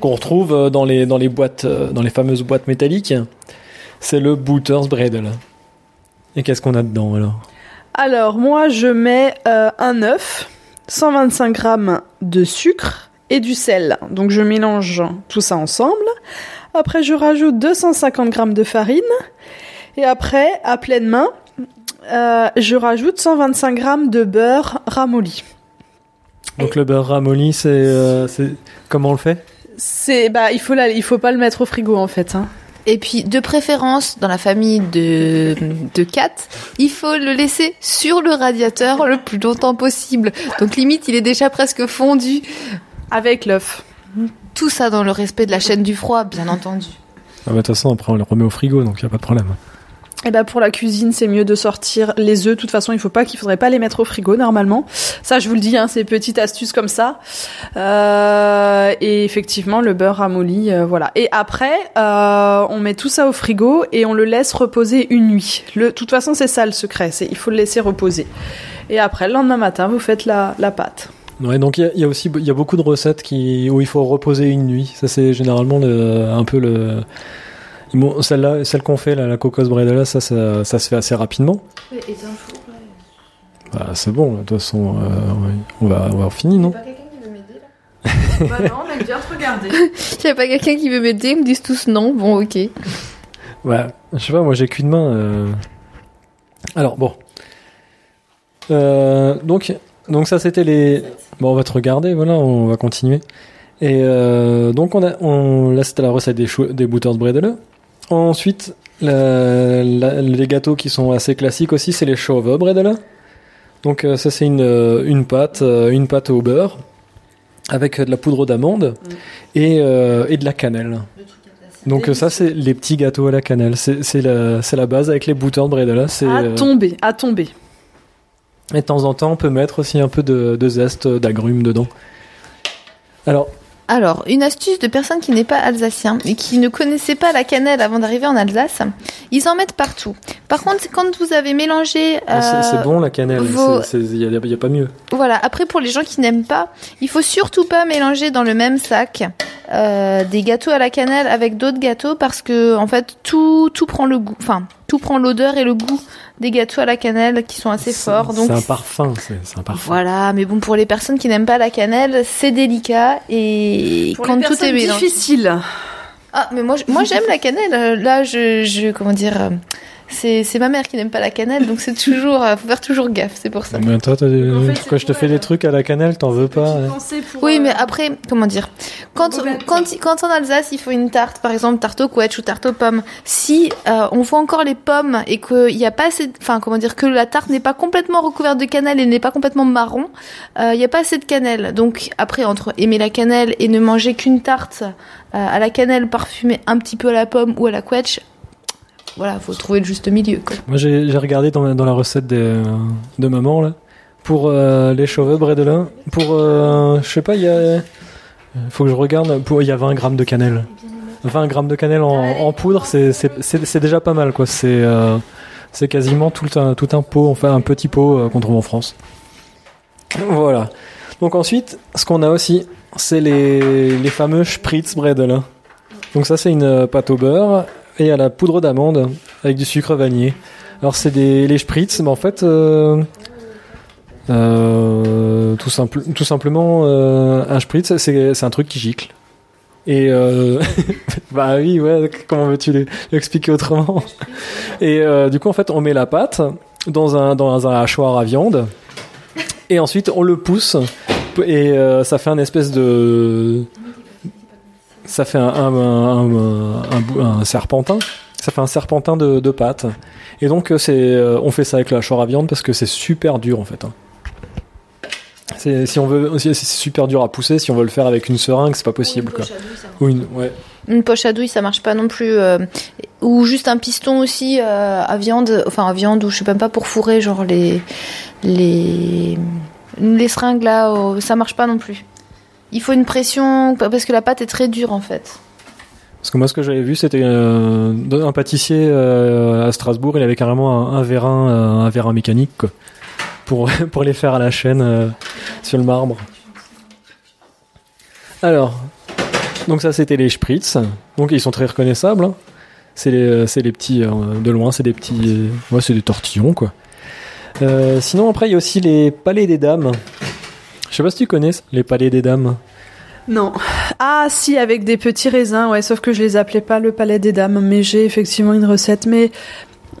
[SPEAKER 1] qu'on retrouve euh, dans les, dans les boîtes, euh, dans les fameuses boîtes métalliques, c'est le Booter's Bredel. Et qu'est-ce qu'on a dedans alors?
[SPEAKER 2] Alors, moi, je mets euh, un œuf, 125 grammes de sucre et du sel. Donc, je mélange tout ça ensemble. Après, je rajoute 250 grammes de farine. Et après, à pleine main, euh, je rajoute 125 grammes de beurre ramolli.
[SPEAKER 1] Donc le beurre ramolli, c'est euh, comment on le fait?
[SPEAKER 2] C'est, bah, il faut la, il faut pas le mettre au frigo, en fait. hein.
[SPEAKER 3] Et puis, de préférence, dans la famille de, de Kat, il faut le laisser sur le radiateur le plus longtemps possible. Donc, limite, il est déjà presque fondu.
[SPEAKER 2] Avec l'œuf.
[SPEAKER 3] Tout ça dans le respect de la chaîne du froid, bien entendu.
[SPEAKER 1] Ah bah, De toute façon, après on le remet au frigo, donc il n'y a pas de problème.
[SPEAKER 2] Et bah pour la cuisine, c'est mieux de sortir les œufs. De toute façon, il faut pas qu'il faudrait pas les mettre au frigo normalement. Ça, je vous le dis, hein, c'est petite astuce comme ça. Euh, et effectivement, le beurre ramolli, euh, voilà. Et après, euh, on met tout ça au frigo et on le laisse reposer une nuit. De toute façon, c'est ça le secret. C'est il faut le laisser reposer. Et après, le lendemain matin, vous faites la, pâte.
[SPEAKER 1] Ouais, donc il y a- aussi il y a beaucoup de recettes qui, où il faut reposer une nuit. Ça, c'est généralement le, un peu le. Bon, Celle-là, celle qu'on fait, là, la cocos bredela, ça, ça, ça se fait assez rapidement. Bah, c'est bon, de toute façon, euh, ouais, on va, va finir, non
[SPEAKER 2] bah non, on a bien regardé.
[SPEAKER 3] Il n'y a pas quelqu'un qui veut m'aider, ils me disent tous non. Bon, ok.
[SPEAKER 1] Ouais, je sais pas, moi j'ai qu'une main. euh. Alors bon. Euh, donc, donc ça c'était les. Bon, on va te regarder, voilà, on va continuer. Et euh, donc on a, on, là c'était la recette des, chou- des Booters Bredele. Ensuite, la- la- les gâteaux qui sont assez classiques aussi, c'est les Chauve Bredele. Donc euh, ça c'est une, euh, une pâte, euh, une pâte au beurre avec de la poudre d'amande et, euh, et de la cannelle. Donc ça c'est les petits gâteaux à la cannelle, c'est la, la base avec les boutons de bredela.
[SPEAKER 2] À tomber, à tomber.
[SPEAKER 1] et de temps en temps on peut mettre aussi un peu de, de zeste d'agrumes dedans. Alors
[SPEAKER 3] Alors, une astuce de personnes qui n'est pas alsacien et qui ne connaissaient pas la cannelle avant d'arriver en Alsace, ils en mettent partout. Par contre, quand vous avez mélangé...
[SPEAKER 1] c'est
[SPEAKER 3] euh,
[SPEAKER 1] c'est bon la cannelle,
[SPEAKER 3] vos-
[SPEAKER 1] il n'y a, y a pas mieux.
[SPEAKER 3] Voilà, après pour les gens qui n'aiment pas, il faut surtout pas mélanger dans le même sac euh, des gâteaux à la cannelle avec d'autres gâteaux parce que en fait tout tout prend le goût, enfin tout prend l'odeur et le goût des gâteaux à la cannelle qui sont assez forts. Donc
[SPEAKER 1] C'est un parfum, c'est un parfum.
[SPEAKER 3] voilà, mais bon pour les personnes qui n'aiment pas la cannelle, c'est délicat et
[SPEAKER 2] Pour
[SPEAKER 3] quand
[SPEAKER 2] les
[SPEAKER 3] tout est
[SPEAKER 2] personnes
[SPEAKER 3] mélangé.
[SPEAKER 2] difficiles.
[SPEAKER 3] Ah mais moi moi j'aime la cannelle. Là je je comment dire euh, c'est ma mère qui n'aime pas la cannelle donc c'est toujours euh, faut faire toujours gaffe, c'est pour ça.
[SPEAKER 1] Mais toi, t'as des-
[SPEAKER 2] En fait, c'est
[SPEAKER 1] quand je te fais des trucs à la cannelle, t'en veux pas hein
[SPEAKER 3] Oui, mais après, comment dire? Quand, quand, quand en Alsace, il faut une tarte, par exemple, tarte aux couettes ou tarte aux pommes, si euh, on voit encore les pommes et qu'il n'y a pas assez... de- Enfin, comment dire Que la tarte n'est pas complètement recouverte de cannelle et n'est pas complètement marron, euh, il n'y a pas assez de cannelle. Donc, après, entre aimer la cannelle et ne manger qu'une tarte euh, à la cannelle parfumée un petit peu à la pomme ou à la couette, voilà, faut trouver le juste milieu, quoi.
[SPEAKER 1] Moi j'ai j'ai regardé dans, dans la recette des, euh, de maman là. Pour euh, les cheveux brédelin, pour, euh, je sais pas, il y a, faut que je regarde, pour, il y a 20 grammes de cannelle. 20 grammes de cannelle en, en poudre, c'est, c'est, c'est, c'est déjà pas mal, quoi. C'est, euh, c'est quasiment tout un, tout un pot, enfin un petit pot euh, qu'on trouve en France. Voilà. Donc ensuite, ce qu'on a aussi, c'est les, les fameux Spritz Bredel. Donc ça, c'est une euh, pâte au beurre et à la poudre d'amande avec du sucre vanillé. Alors c'est des les Spritz, mais en fait, euh, euh, tout, simple, tout simplement, euh, un Spritz, c'est un truc qui gicle. Et bah oui, ouais, comment veux-tu l'e- l'expliquer autrement? Et du coup, en fait, on met la pâte dans un, dans un hachoir à viande et ensuite on le pousse et ça fait un espèce de ça fait un, un, un, un- un bou- un serpentin ça fait un serpentin de, de pâte et donc euh, c'est euh, on fait ça avec le hachoir à viande parce que c'est super dur en fait hein. c'est si on veut c'est c'est super dur à pousser si on veut le faire avec une seringue c'est pas possible quoi ou une ouais
[SPEAKER 3] Une poche à douille, ça marche pas non plus. euh, ou juste un piston aussi euh, à viande, enfin à viande ou je sais même pas pour fourrer, genre les les les seringues là, oh, ça marche pas non plus. Il faut une pression parce que la pâte est très dure en fait.
[SPEAKER 1] Parce que moi, ce que j'avais vu, c'était euh, un pâtissier euh, à Strasbourg. Il avait carrément un, vérin, euh, un vérin mécanique, quoi, pour les faire à la chaîne euh, sur le marbre. Alors, donc ça, c'était les spritz. Donc ils sont très reconnaissables. hein. C'est les petits euh, de loin, c'est des petits, euh, ouais, c'est des tortillons, quoi. Euh, sinon, après, il y a aussi les palais des dames. Je sais pas si tu connais les palais des dames.
[SPEAKER 2] Non. Ah si, avec des petits raisins, ouais, sauf que je les appelais pas le palais des dames, mais j'ai effectivement une recette. Mais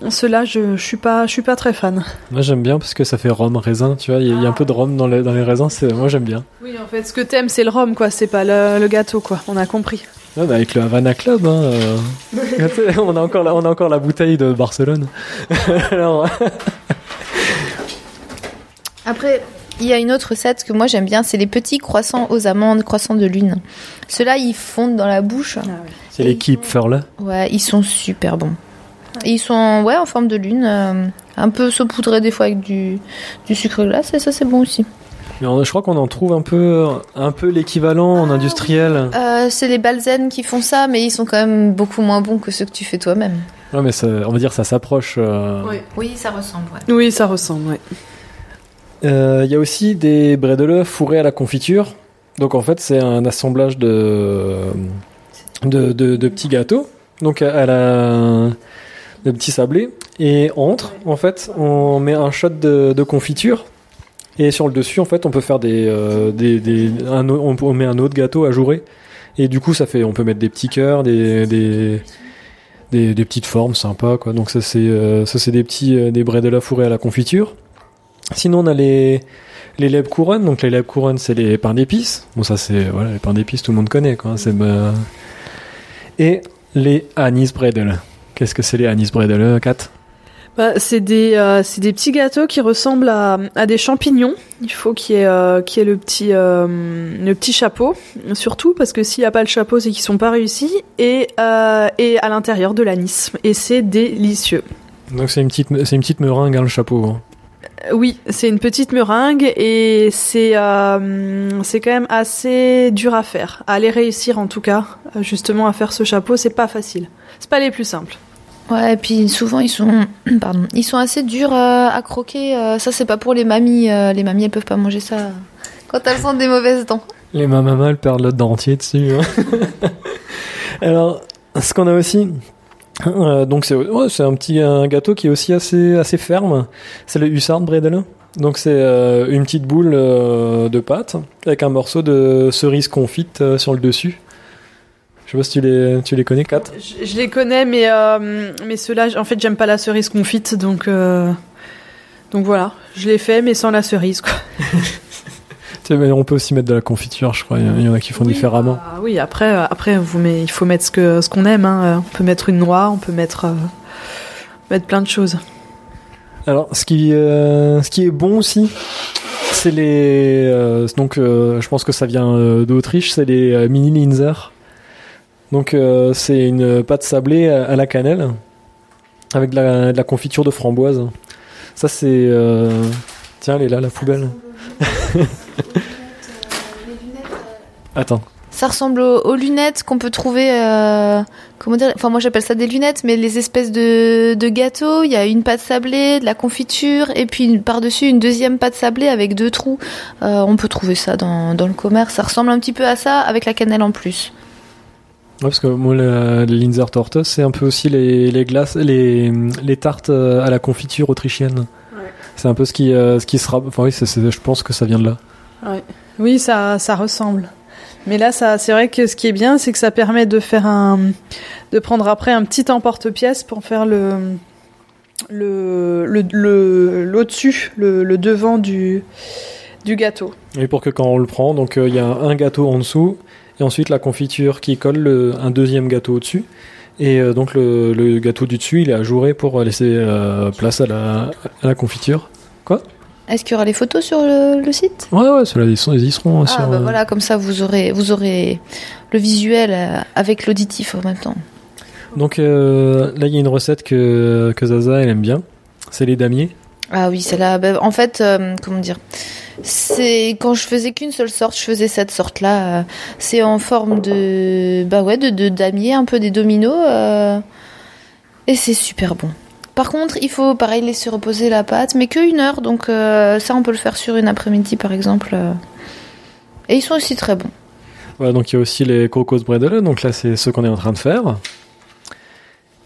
[SPEAKER 2] ceux-là, je, je suis pas, je suis pas très fan.
[SPEAKER 1] Moi j'aime bien parce que ça fait rhum raisin, tu vois, il y, a- il y a un peu de rhum dans les, dans les raisins, c'est moi j'aime bien.
[SPEAKER 2] Oui, en fait, ce que t'aimes, c'est le rhum, quoi. C'est pas le, le gâteau, quoi. On a compris.
[SPEAKER 1] Ouais, bah, avec le Havana Club, hein, euh, on a encore la, on a encore la bouteille de Barcelone. Alors,
[SPEAKER 3] Après, il y a une autre recette que moi j'aime bien, c'est les petits croissants aux amandes, croissants de lune. Ceux-là, ils fondent dans la bouche.
[SPEAKER 1] c'est l'équipe Furla.
[SPEAKER 3] Ouais, ils sont super bons. Et ils sont ouais, en forme de lune, euh, un peu saupoudrés des fois avec du, du sucre glace, et ça c'est bon aussi.
[SPEAKER 1] Mais on- je crois qu'on en trouve un peu, un peu l'équivalent en industriel.
[SPEAKER 3] Euh, c'est les balzen qui font ça, mais ils sont quand même beaucoup moins bons que ceux que tu fais toi-même.
[SPEAKER 1] Ouais, mais ça, on va dire ça s'approche. euh.
[SPEAKER 2] Oui.
[SPEAKER 3] Oui, ça ressemble, ouais.
[SPEAKER 2] Oui, ça ressemble, ouais.
[SPEAKER 1] Euh, Il y a aussi des bredele fourrés à la confiture. Donc en fait, c'est un assemblage de, de, de, de petits gâteaux. Donc à la de petits sablés. Et entre, en fait, on met un shot de, de confiture. Et sur le dessus, en fait, on peut faire des, euh, des, un, on, met un autre gâteau à jouer. Et du coup, ça fait, on peut mettre des petits cœurs, des, des, des, petites formes sympas, quoi. Donc ça, c'est, euh, ça, c'est des petits, euh, des bredela fourrés à la confiture. Sinon, on a les, les lèvres couronnes. Donc, les lèvres couronnes, c'est les pains d'épices. Bon, ça, c'est, voilà, les pains d'épices, tout le monde connaît, quoi. C'est, bah, Et les anis bredel. Qu'est-ce que c'est les anis bredel, Kat?
[SPEAKER 2] Bah, c'est des, euh, c'est des petits gâteaux qui ressemblent à, à des champignons. Il faut qu'il y ait, euh, y ait le, petit, euh, le petit chapeau, surtout parce que s'il n'y a pas le chapeau, c'est qu'ils sont pas réussis. Et, euh, et à l'intérieur de l'anis. Et c'est délicieux.
[SPEAKER 1] Donc, c'est une petite, c'est une petite meringue, hein, le chapeau. hein.
[SPEAKER 2] Oui, c'est une petite meringue et c'est euh, c'est quand même assez dur à faire. À les réussir en tout cas, euh, justement à faire ce chapeau, c'est pas facile. C'est pas les plus simples.
[SPEAKER 3] Ouais, et puis souvent ils sont, pardon, ils sont assez durs euh, à croquer. euh, ça c'est pas pour les mamies. euh, les mamies elles peuvent pas manger ça quand elles ont des mauvaises dents.
[SPEAKER 1] Les mamamas, elles perdent le dentier dessus. hein. Alors, ce qu'on a aussi, euh, donc c'est ouais, un petit un gâteau qui est aussi assez assez ferme. C'est le Hussard Bredel. Donc c'est euh, une petite boule euh, de pâte avec un morceau de cerise confite sur le dessus. Je sais pas si tu les tu les connais, Kat.
[SPEAKER 2] Je, je les connais, mais mais ceux-là, en fait, j'aime pas la cerise confite, donc donc voilà, je l'ai fait, mais sans la cerise. Quoi.
[SPEAKER 1] On peut aussi mettre de la confiture, je crois. Il y en a- qui font différemment.
[SPEAKER 2] Ah oui, après euh, après vous met, il faut mettre ce que ce qu'on aime. Hein. On peut mettre une noix, on peut mettre euh, mettre plein de choses.
[SPEAKER 1] Alors, ce qui, euh, ce qui est bon aussi, c'est les. euh, donc, euh, je pense que ça vient euh, d'Autriche, c'est les euh, mini Linzer. Donc, euh, c'est une pâte sablée à, la cannelle avec de la, de la confiture de framboise. Ça, c'est. euh, Tiens, elle est là, la poubelle. Attends.
[SPEAKER 3] Ça ressemble aux, aux lunettes qu'on peut trouver. euh, comment dire Enfin, moi j'appelle ça des lunettes, mais les espèces de, de gâteaux. Il y a une pâte sablée, de la confiture, et puis par-dessus une deuxième pâte sablée avec deux trous. Euh, on peut trouver ça dans, dans le commerce. Ça ressemble un petit peu à ça avec la cannelle en plus.
[SPEAKER 1] Ouais, parce que moi, le, le Linzer Torte, c'est un peu aussi les, les glaces, les, les tartes euh, à la confiture autrichienne. C'est un peu ce qui, euh, ce qui sera. Enfin, oui, je pense que ça vient de là.
[SPEAKER 2] Oui, ça, ça ressemble. Mais là, ça, c'est vrai que ce qui est bien, c'est que ça permet de faire un, de prendre après un petit emporte-pièce pour faire le, le, le, le, l'au-dessus, le, devant du, du gâteau.
[SPEAKER 1] Et pour que quand on le prend, donc euh, il y a un gâteau en dessous, et ensuite la confiture qui colle le- un deuxième gâteau au-dessus. Et euh, donc le, gâteau du dessus, il est ajouré pour laisser euh, place à la, à la confiture.
[SPEAKER 3] Est-ce qu'il y aura les photos sur le, le site?
[SPEAKER 1] Ouais, ouais, ceux-là, ils, sont, ils y seront.
[SPEAKER 3] Ah
[SPEAKER 1] sur,
[SPEAKER 3] bah
[SPEAKER 1] euh,
[SPEAKER 3] voilà, comme ça vous aurez, vous aurez le visuel euh, avec l'auditif en même temps.
[SPEAKER 1] Donc euh, là, il y a une recette que, que Zaza, elle aime bien. C'est les damiers.
[SPEAKER 3] Ah oui, c'est là. bah, en fait, euh, comment dire? C'est quand je faisais qu'une seule sorte, je faisais cette sorte-là. euh, c'est en forme de, bah ouais, de, de damier, un peu des dominos, euh, et c'est super bon. Par contre, il faut pareil laisser reposer la pâte, mais que une heure. Donc euh, ça, on peut le faire sur une après-midi, par exemple. euh. Et ils sont aussi très bons.
[SPEAKER 1] Voilà, donc il y a aussi les Cocos Bredel. Donc là, c'est ce qu'on est en train de faire.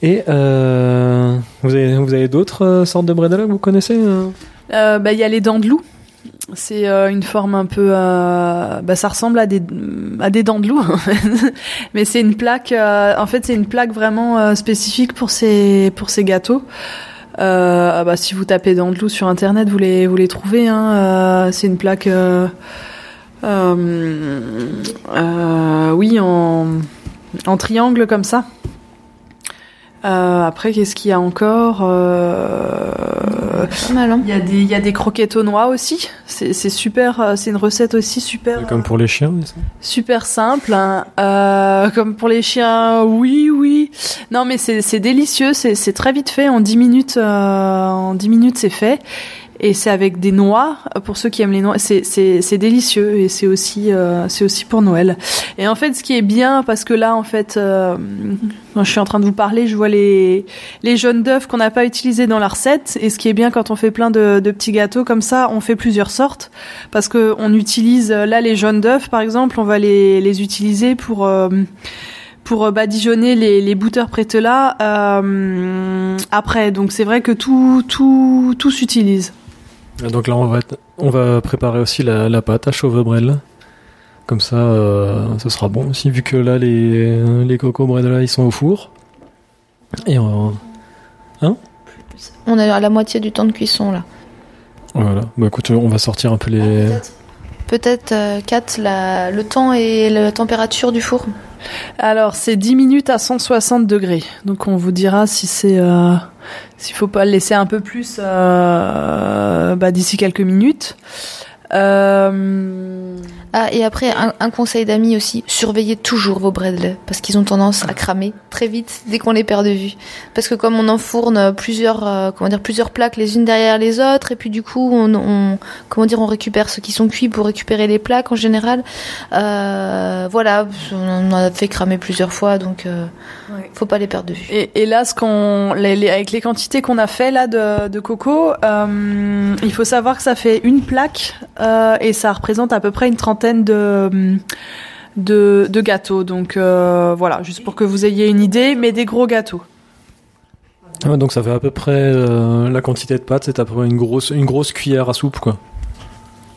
[SPEAKER 1] Et euh, vous avez, vous avez d'autres sortes de Bredel que vous connaissez
[SPEAKER 2] bah, il y a les dents de loup. C'est euh, une forme un peu, euh, bah, ça ressemble à des à des dents de loup, en fait. mais c'est une plaque. euh, en fait, c'est une plaque vraiment spécifique pour ces pour ces gâteaux. Bah, si vous tapez dents de loup sur internet, vous les vous les trouvez. Hein, c'est une plaque. oui, en en triangle comme ça. Euh, après, qu'est-ce qu'il y a encore Euh,
[SPEAKER 3] mal, hein
[SPEAKER 2] il y a des, il y a des croquettes aux noix aussi. C'est c'est super, euh, c'est une recette aussi super,
[SPEAKER 1] Comme pour les chiens. mais ça.
[SPEAKER 2] super simple. hein. Euh, comme pour les chiens, oui, oui. Non, mais c'est c'est délicieux. C'est c'est très vite fait. En 10 minutes, euh, en 10 minutes, c'est fait. Et c'est avec des noix. Pour ceux qui aiment les noix, c'est délicieux et c'est aussi euh, c'est aussi pour Noël. Et en fait, ce qui est bien, parce que là, en fait, euh, je suis en train de vous parler, je vois les les jaunes d'œufs qu'on n'a pas utilisés dans la recette. Et ce qui est bien quand on fait plein de, petits gâteaux comme ça, on fait plusieurs sortes parce que on utilise euh, là les jaunes d'œufs, par exemple, on va les les utiliser pour pour badigeonner les, les bouteurs prételas euh, après. Donc c'est vrai que tout tout tout s'utilise.
[SPEAKER 1] Ah, Donc là, on va, être- on va préparer aussi la, la pâte à chauve-brel. Comme ça, euh, ce sera bon aussi, vu que là, les, les Coco Bredel, ils sont au four. Et on va-
[SPEAKER 3] On est à la moitié du temps de cuisson là.
[SPEAKER 1] voilà. Bah écoute, on va sortir un peu les.
[SPEAKER 3] Peut-être euh, Kat, le temps et la température du four.
[SPEAKER 2] Alors c'est 10 minutes à 160 degrés. Donc on vous dira si c'est euh, s'il faut pas le laisser un peu plus euh, bah, d'ici quelques minutes. Euh,
[SPEAKER 3] Ah, et après, un, un conseil d'amis aussi, surveillez toujours vos bredel, parce qu'ils ont tendance à cramer très vite dès qu'on les perd de vue. Parce que comme on enfourne plusieurs, euh, comment dire, plusieurs plaques les unes derrière les autres, et puis du coup, on, on- comment dire, on récupère ceux qui sont cuits pour récupérer les plaques en général. Euh, voilà, on en a fait cramer plusieurs fois, donc euh,
[SPEAKER 2] Ouais.
[SPEAKER 3] faut pas les perdre de vue.
[SPEAKER 2] Et, et là, ce qu'on, les- les- avec les quantités qu'on a fait là de, de coco, euh, il faut savoir que ça fait une plaque et ça représente à peu près une trentaine de de, de gâteaux. Donc euh, voilà, juste pour que vous ayez une idée, mais des gros gâteaux.
[SPEAKER 1] Ah, donc ça fait à peu près euh, la quantité de pâte, c'est à peu près une grosse, une grosse cuillère à soupe, quoi.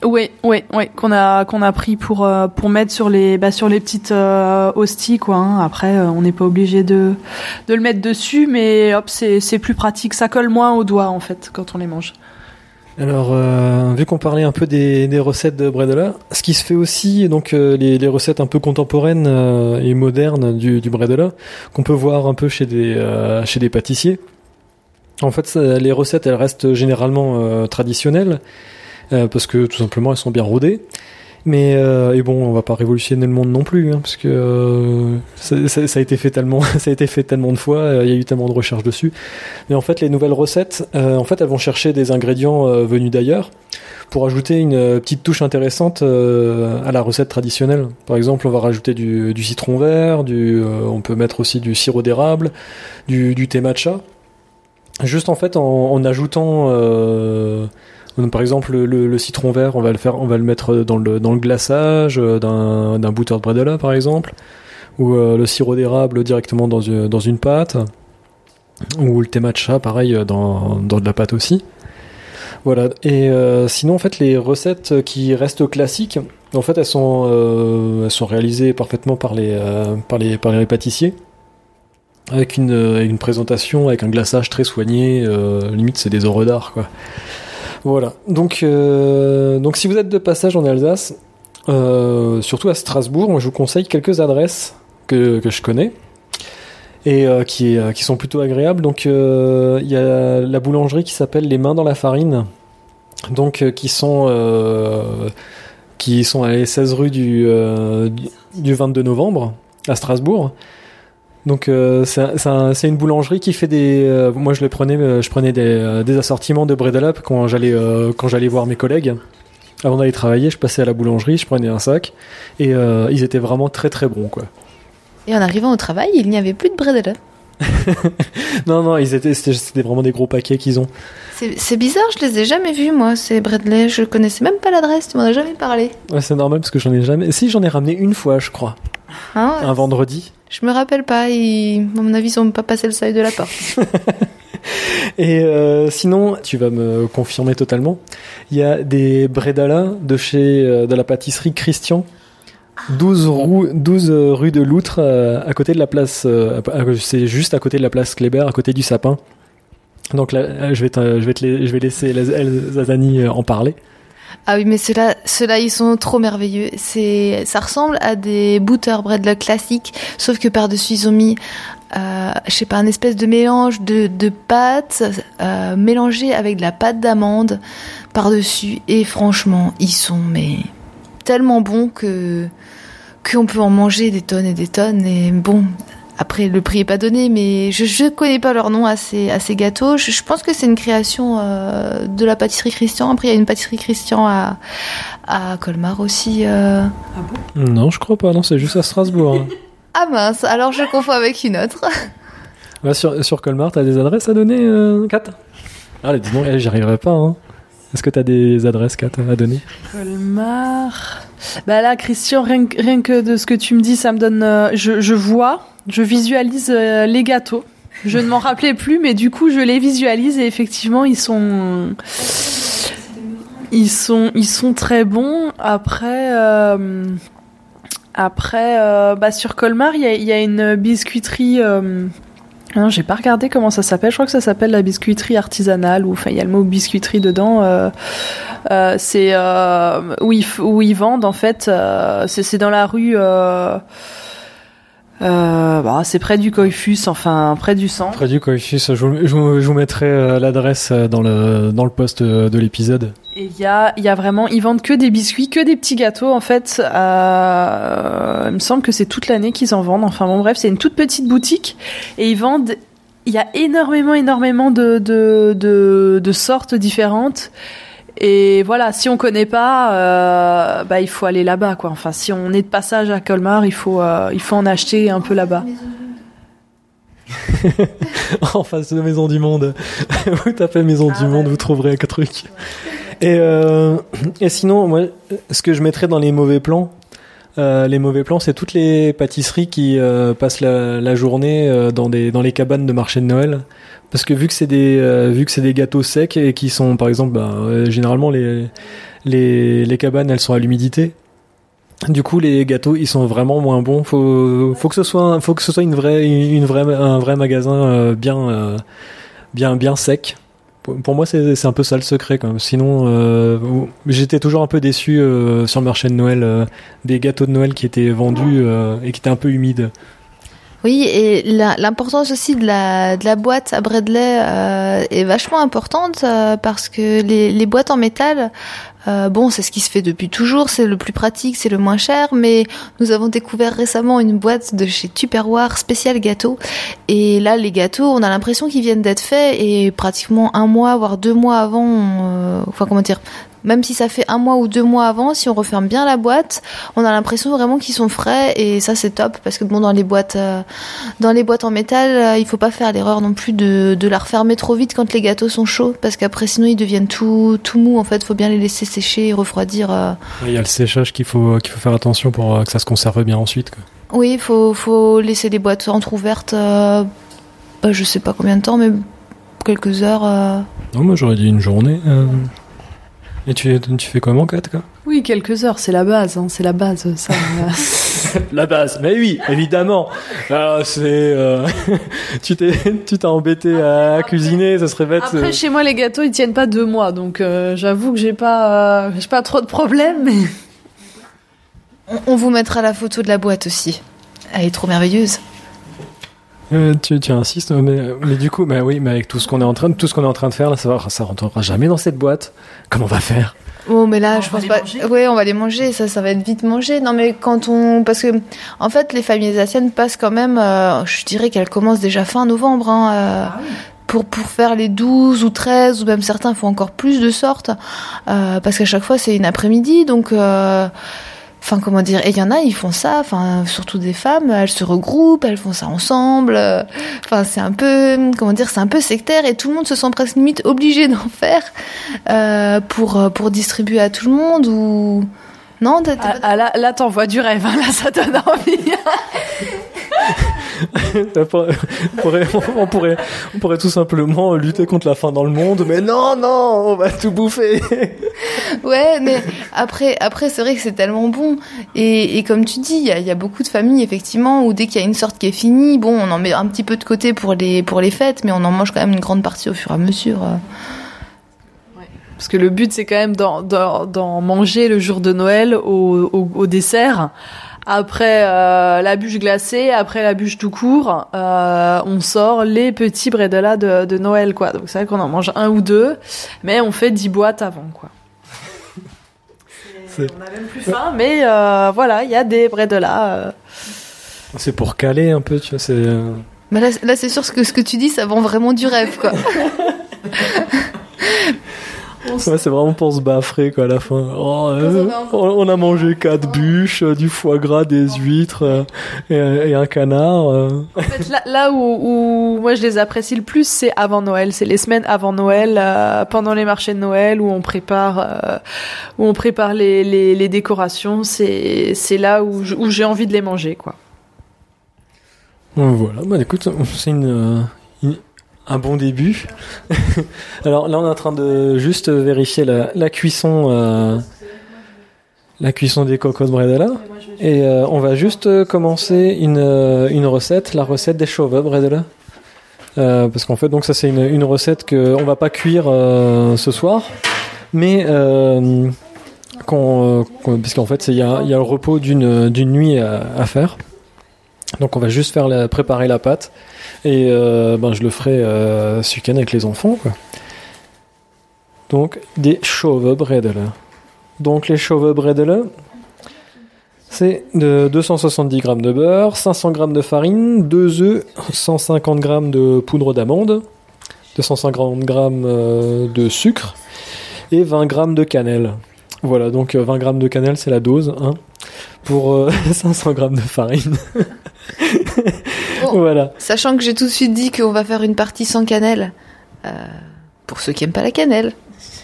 [SPEAKER 2] Oui, oui, oui, qu'on a qu'on a pris pour euh, pour mettre sur les bah, sur les petites hosties quoi. hein. Après, on n'est pas obligé de de le mettre dessus, mais hop, c'est c'est plus pratique. Ça colle moins aux doigts en fait quand on les mange.
[SPEAKER 1] Alors, euh, vu qu'on parlait un peu des, recettes de Bredela, ce qui se fait aussi, donc euh, les, recettes un peu contemporaines euh, et modernes du, du qu'on peut voir un peu chez des, chez des pâtissiers. En fait, les recettes, elles restent généralement traditionnelles, parce que tout simplement, elles sont bien rodées. Mais euh, et bon, on va pas révolutionner le monde non plus, hein, parce que euh, ça, a été fait tellement, ça a été fait tellement de fois, euh, il y a eu tellement de recherches dessus. Mais en fait, les nouvelles recettes, en fait, elles vont chercher des ingrédients venus d'ailleurs. pour ajouter une petite touche intéressante à la recette traditionnelle. Par exemple, on va rajouter du, citron vert, du, on peut mettre aussi du sirop d'érable, du, du thé matcha. Juste en fait en, en ajoutant, euh, par exemple, le, citron vert, on va le faire, on va le mettre dans le, dans le glaçage euh, d'un d'un buttered bredela par exemple, ou euh, le sirop d'érable directement dans une, dans une pâte, ou le thé matcha pareil euh, dans, dans de la pâte aussi. Voilà. Et euh, sinon, en fait, les recettes qui restent classiques, en fait, elles sont, euh, elles sont réalisées parfaitement par les, euh, par les, par les pâtissiers. Avec une, euh, une présentation, avec un glaçage très soigné, euh, limite c'est des œuvres d'art quoi. Voilà. Donc, euh, donc si vous êtes de passage en Alsace, euh, surtout à Strasbourg, moi je vous conseille quelques adresses que, que je connais et euh, qui, sont plutôt agréables. Donc il y a la boulangerie qui s'appelle Les Mains dans la Farine, donc qui sont qui sont à la 16 rue du, du, du 22 novembre à Strasbourg. Donc euh, c'est un- c'est un- c'est une boulangerie qui fait des. euh, moi je les prenais, euh, je prenais des, des assortiments de bread quand j'allais euh, quand j'allais voir mes collègues. Avant d'aller travailler, je passais à la boulangerie, je prenais un sac et ils étaient vraiment très très bons quoi.
[SPEAKER 3] Et en arrivant au travail, il n'y avait plus de bredela.
[SPEAKER 1] Non non, ils étaient c'était vraiment des gros paquets qu'ils ont.
[SPEAKER 3] C'est c'est bizarre, je les ai jamais vus, moi, ces Bradley. Je connaissais même pas l'adresse, tu m'en as jamais parlé.
[SPEAKER 1] Ouais, c'est normal parce que j'en ai jamais. Si j'en ai ramené une fois, je crois,
[SPEAKER 3] Hein,
[SPEAKER 1] un vendredi.
[SPEAKER 3] Je me rappelle pas, ils... à mon avis, ils sont pas passé le seuil de la porte.
[SPEAKER 1] Et euh, sinon, tu vas me confirmer totalement. Il y a des bredala de chez euh, de la pâtisserie Christian. 12, rue, 12 euh, rue de Loutre, euh, à côté de la place. c'est juste à côté de la place Kléber, à côté du sapin. Donc là, je vais, te- je vais, te je vais laisser Zazani en parler.
[SPEAKER 3] Ah oui, mais ceux-là, ils sont trop merveilleux. Ça ressemble à des butter bread classiques, sauf que par-dessus, ils ont mis, euh, je sais pas, un espèce de mélange de, de pâtes euh, mélangées avec de la pâte d'amande par-dessus. Et franchement, ils sont mais tellement bons que qu'on peut en manger des tonnes et des tonnes. Et bon, après, le prix est pas donné, mais je je connais pas leur nom à ces, à ces gâteaux. Je, je pense que c'est une création euh, de la pâtisserie Christian. Après, il y a une pâtisserie Christian à, à Colmar aussi. euh.
[SPEAKER 1] Non, je crois pas. Non, c'est juste à Strasbourg. hein.
[SPEAKER 3] Ah mince, alors je confonds avec une autre.
[SPEAKER 1] Sur, sur Colmar, t'as des adresses à donner, euh, Kat? Allez, dis donc, eh, j'y arriverai pas. Hein. Est-ce que t'as des adresses, Kat, à donner?
[SPEAKER 2] Colmar. Bah là, Christian, rien, que- rien que de ce que tu me dis, ça me donne. euh, je, je vois, je visualise euh, les gâteaux. Je ne m'en rappelais plus, mais du coup, je les visualise et effectivement, ils sont. Ils sont, ils sont très bons. Après, euh, après, euh, bah sur Colmar, il y a, une biscuiterie. Euh, non, j'ai pas regardé comment ça s'appelle. Je crois que ça s'appelle la biscuiterie artisanale. Ou enfin, il y a le mot biscuiterie dedans. C'est où, ils, où ils vendent en fait. c'est dans la rue. Euh, bah, c'est près du Coiffus, enfin près du centre.
[SPEAKER 1] Près du Coiffus, je, vous- je, vous- je vous mettrai euh, l'adresse euh, dans le, dans le post de l'épisode.
[SPEAKER 2] Et il y a, y a vraiment, ils vendent que des biscuits, que des petits gâteaux en fait. Euh, il me semble que c'est toute l'année qu'ils en vendent. Enfin bon bref, c'est une toute petite boutique et ils vendent. Il y a énormément, énormément de, de, de, de sortes différentes. Et voilà, si on connaît pas, euh, bah il faut aller là-bas quoi. Enfin, si on est de passage à Colmar, il faut, euh, il faut en acheter un peu là-bas.
[SPEAKER 1] en face de Maison du Monde. vous tapez Maison du Monde, vous trouverez un truc. Et, euh, et sinon, moi, ce que je mettrais dans les mauvais plans, euh, les mauvais plans, c'est toutes les pâtisseries qui euh, passent la, journée euh, dans, des, dans les cabanes de marché de Noël. Parce que vu que c'est des, vu des gâteaux secs et qui sont, par exemple, bah, généralement les, les, les cabanes, elles sont à l'humidité. Du coup, les gâteaux, ils sont vraiment moins bons. Faut, faut que ce soit, faut que ce soit une vraie, une vraie, un vrai magasin bien, bien, bien sec. Pour moi, c'est un peu ça le secret, quand même. Sinon, euh, j'étais toujours un peu déçu euh, sur le marché de Noël euh, des gâteaux de Noël qui étaient vendus et qui étaient un peu humides.
[SPEAKER 3] Oui, et l'importance aussi de la, boîte à Bradley est vachement importante parce que les boîtes en métal, euh, bon, c'est ce qui se fait depuis toujours, c'est le plus pratique, c'est le moins cher, mais nous avons découvert récemment une boîte de chez Tupperware spécial gâteau. Et là, les gâteaux, on a l'impression qu'ils viennent d'être faits et pratiquement un mois, voire deux mois avant, euh, enfin comment dire, même si ça fait un mois ou deux mois avant, si on referme bien la boîte, on a l'impression vraiment qu'ils sont frais et ça c'est top parce que bon dans les boîtes, euh, dans les boîtes en métal, euh, il faut pas faire l'erreur non plus de, de la refermer trop vite quand les gâteaux sont chauds parce qu'après sinon ils deviennent tout tout mous. En fait, faut bien les laisser sécher et refroidir. euh.
[SPEAKER 4] Il y a le séchage qu'il faut, qu'il faut faire attention pour que ça se conserve bien ensuite. Quoi.
[SPEAKER 3] Oui, il faut faut laisser les boîtes entrouvertes. Euh, bah, je sais pas combien de temps, mais quelques heures. euh.
[SPEAKER 4] Non, moi j'aurais dit une journée. euh. Et tu, tu fais comment, Kat quoi?
[SPEAKER 2] Oui, quelques heures, c'est la base, hein, c'est la base, ça.
[SPEAKER 1] La base, mais oui, évidemment. Ah, c'est, euh, tu t'es, tu embêté à cuisiner, ça serait bête.
[SPEAKER 2] Après,
[SPEAKER 1] euh.
[SPEAKER 2] chez moi, les gâteaux, ils tiennent pas deux mois, donc euh, j'avoue que j'ai pas, euh, j'ai pas trop de problèmes, mais.
[SPEAKER 3] On, on vous mettra la photo de la boîte aussi. Elle est trop merveilleuse.
[SPEAKER 4] Euh, tu, tu insistes, mais, mais du coup, bah oui, mais avec tout ce qu'on est en train de, tout ce qu'on est en train de faire là, ça, va, ça rentrera jamais dans cette boîte. Comment on va faire?
[SPEAKER 3] Oh, mais là,
[SPEAKER 2] On
[SPEAKER 3] je
[SPEAKER 2] va
[SPEAKER 3] pense
[SPEAKER 2] les
[SPEAKER 3] pas.
[SPEAKER 2] manger
[SPEAKER 3] Ouais, on va les manger. Ça, ça va être vite mangé. Non, mais quand on, parce que, en fait, les familles alsaciennes passent quand même. euh, je dirais qu'elles commencent déjà fin novembre. Hein, euh, pour, pour faire les 12 ou 13, ou même certains font encore plus de sortes, euh, parce qu'à chaque fois c'est une après-midi, donc, euh, enfin comment dire, et il y en a, ils font ça, enfin surtout des femmes, elles se regroupent, elles font ça ensemble, euh, enfin c'est un peu, comment dire, c'est un peu sectaire, et tout le monde se sent presque limite obligé d'en faire euh, pour, pour distribuer à tout le monde, ou... Non,
[SPEAKER 2] Ah,
[SPEAKER 3] pas-
[SPEAKER 2] ah, là, là t'envoies du rêve, hein, là, ça donne envie.
[SPEAKER 1] On pourrait, on pourrait- on pourrait, tout simplement lutter contre la faim dans le monde, mais non, non, on va tout bouffer.
[SPEAKER 3] Ouais, mais après, après c'est vrai que c'est tellement bon. Et, et comme tu dis, il y a, il y a beaucoup de familles, effectivement, où dès qu'il y a une sorte qui est finie, bon, on en met un petit peu de côté pour les, pour les fêtes, mais on en mange quand même une grande partie au fur et à mesure. euh.
[SPEAKER 2] Parce que le but, c'est quand même d'en, manger le jour de Noël au, au, au dessert. Après euh, la bûche glacée, après la bûche tout court, euh, on sort les petits bredela de, de Noël, quoi. Donc c'est vrai qu'on en mange un ou deux, mais on fait dix boîtes avant, quoi. On a même plus faim, mais euh, voilà, il y a des bredela. Euh,
[SPEAKER 1] C'est pour caler un peu, tu vois, c'est...
[SPEAKER 3] Mais là, là c'est sûr ce que, ce que tu dis, ça vend vraiment du rêve, quoi.
[SPEAKER 1] Ouais, c'est vraiment pour se baffrer quoi à la fin. Oh, euh, on a mangé quatre bûches, euh, du foie gras, des huîtres euh, et, et un canard. euh.
[SPEAKER 2] En fait, là, là où, où moi je les apprécie le plus, c'est avant Noël. C'est les semaines avant Noël, pendant les marchés de Noël, où on prépare, où on prépare les, les, les décorations. C'est c'est là où j'ai envie de les manger, quoi.
[SPEAKER 1] Voilà, bah écoute, c'est une, une- un bon début. Alors là, on est en train de juste vérifier la, cuisson, euh, la cuisson des cocos bredela. Et euh, on va juste commencer une, une recette, la recette des chauves bredela. Euh, parce qu'en fait, donc ça c'est une, une recette que on va pas cuire euh, ce soir, mais euh, euh, qu'on- parce qu'en fait il y y a le repos d'une d'une nuit à, à faire. Donc on va juste faire la, préparer la pâte et euh, ben je le ferai euh, ce week-end avec les enfants. Donc des chauves bredela. Donc les chauves bredela, c'est de 270 g de beurre, 500 g de farine, 2 œufs, 150 g de poudre d'amande, 250 g euh, de sucre et 20 g de cannelle. Voilà, donc euh, 20 g de cannelle, c'est la dose hein, pour euh, 500 g de farine.
[SPEAKER 3] Bon.
[SPEAKER 1] Voilà.
[SPEAKER 3] Sachant que j'ai tout de suite dit qu'on va faire une partie sans cannelle. Euh, pour ceux qui aiment pas la cannelle.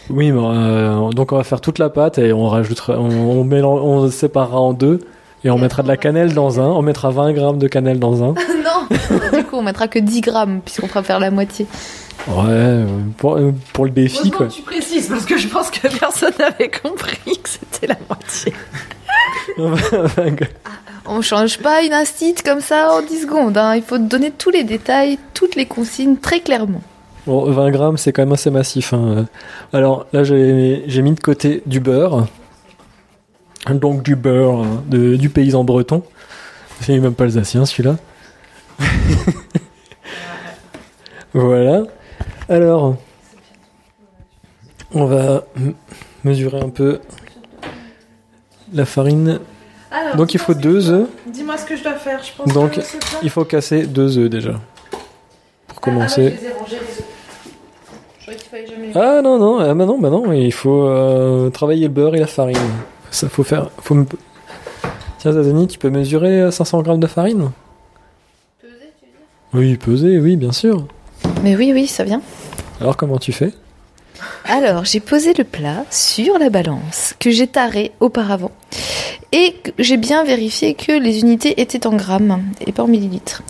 [SPEAKER 1] Oui, mais, euh, donc on va faire toute la pâte et on rajoutera, on, on, mélange- on séparera en deux et on mettra de la cannelle dans un, on mettra 20 grammes de cannelle dans un.
[SPEAKER 3] non Du coup, on mettra que 10 grammes, puisqu'on fera faire la moitié.
[SPEAKER 1] Ouais, pour, pour le défi quoi.
[SPEAKER 2] tu précises parce que je pense que personne n'avait compris que c'était la moitié.
[SPEAKER 3] On change pas une instite comme ça en 10 secondes. hein. Il faut donner tous les détails, toutes les consignes très clairement.
[SPEAKER 1] Bon, 20 grammes, c'est quand même assez massif. hein. Alors là, j'ai mis de côté du beurre. Donc du beurre hein, de, du paysan breton. C'est même pas alsacien celui-là. voilà. Alors, on va mesurer un peu la farine. Donc il faut deux œufs.
[SPEAKER 2] Dis-moi ce que je dois faire. Je pense
[SPEAKER 1] Donc,
[SPEAKER 2] que
[SPEAKER 1] Il faut casser deux œufs déjà. Pour commencer.
[SPEAKER 2] Ah, Je
[SPEAKER 1] Ah non, non, ah, bah non, bah non, il faut euh, travailler le beurre et la farine. Ça faut faire. Faut me... Tiens, Zazani, tu peux mesurer euh, 500 grammes de farine?
[SPEAKER 3] Peser, tu veux dire?
[SPEAKER 1] Oui, peser, oui, bien sûr.
[SPEAKER 3] Mais oui, oui, ça vient.
[SPEAKER 1] Alors, comment tu fais?
[SPEAKER 3] Alors, j'ai posé le plat sur la balance que j'ai taré auparavant. Et j'ai bien vérifié que les unités étaient en grammes et pas en millilitres.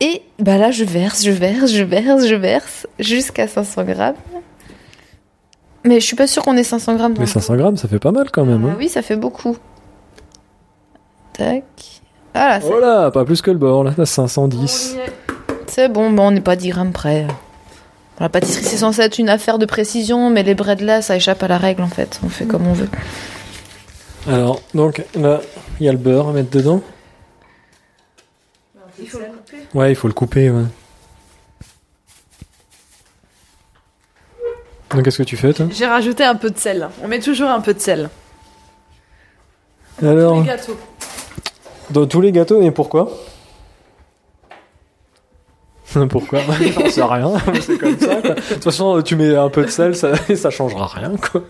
[SPEAKER 3] Et bah là, je verse, je verse, je verse, je verse jusqu'à 500 grammes. Mais je suis pas sûre qu'on ait 500 grammes dans
[SPEAKER 1] Mais
[SPEAKER 3] le
[SPEAKER 1] 500 grammes, ça fait pas mal quand même.
[SPEAKER 3] Ah
[SPEAKER 1] Hein
[SPEAKER 3] oui, ça fait beaucoup. Tac.
[SPEAKER 1] Oh là, pas plus que le beurre, là, là, 510.
[SPEAKER 3] c'est bon, bon, on n'est pas 10 grammes près. La pâtisserie, c'est censé être une affaire de précision, mais les breads là, ça échappe à la règle en fait. On fait comme on veut.
[SPEAKER 1] Alors, donc là, il y a le beurre à mettre dedans.
[SPEAKER 3] Il faut le couper.
[SPEAKER 1] Ouais, il faut le couper, ouais. Donc, qu'est-ce que tu fais, toi?
[SPEAKER 2] J'ai rajouté un peu de sel. On met toujours un peu de sel.
[SPEAKER 1] Alors,
[SPEAKER 2] Les gâteaux.
[SPEAKER 1] dans tous les gâteaux, et pourquoi? Pourquoi J'en sais rien, c'est comme ça. quoi. De toute façon, tu mets un peu de sel, ça, ça changera rien, quoi.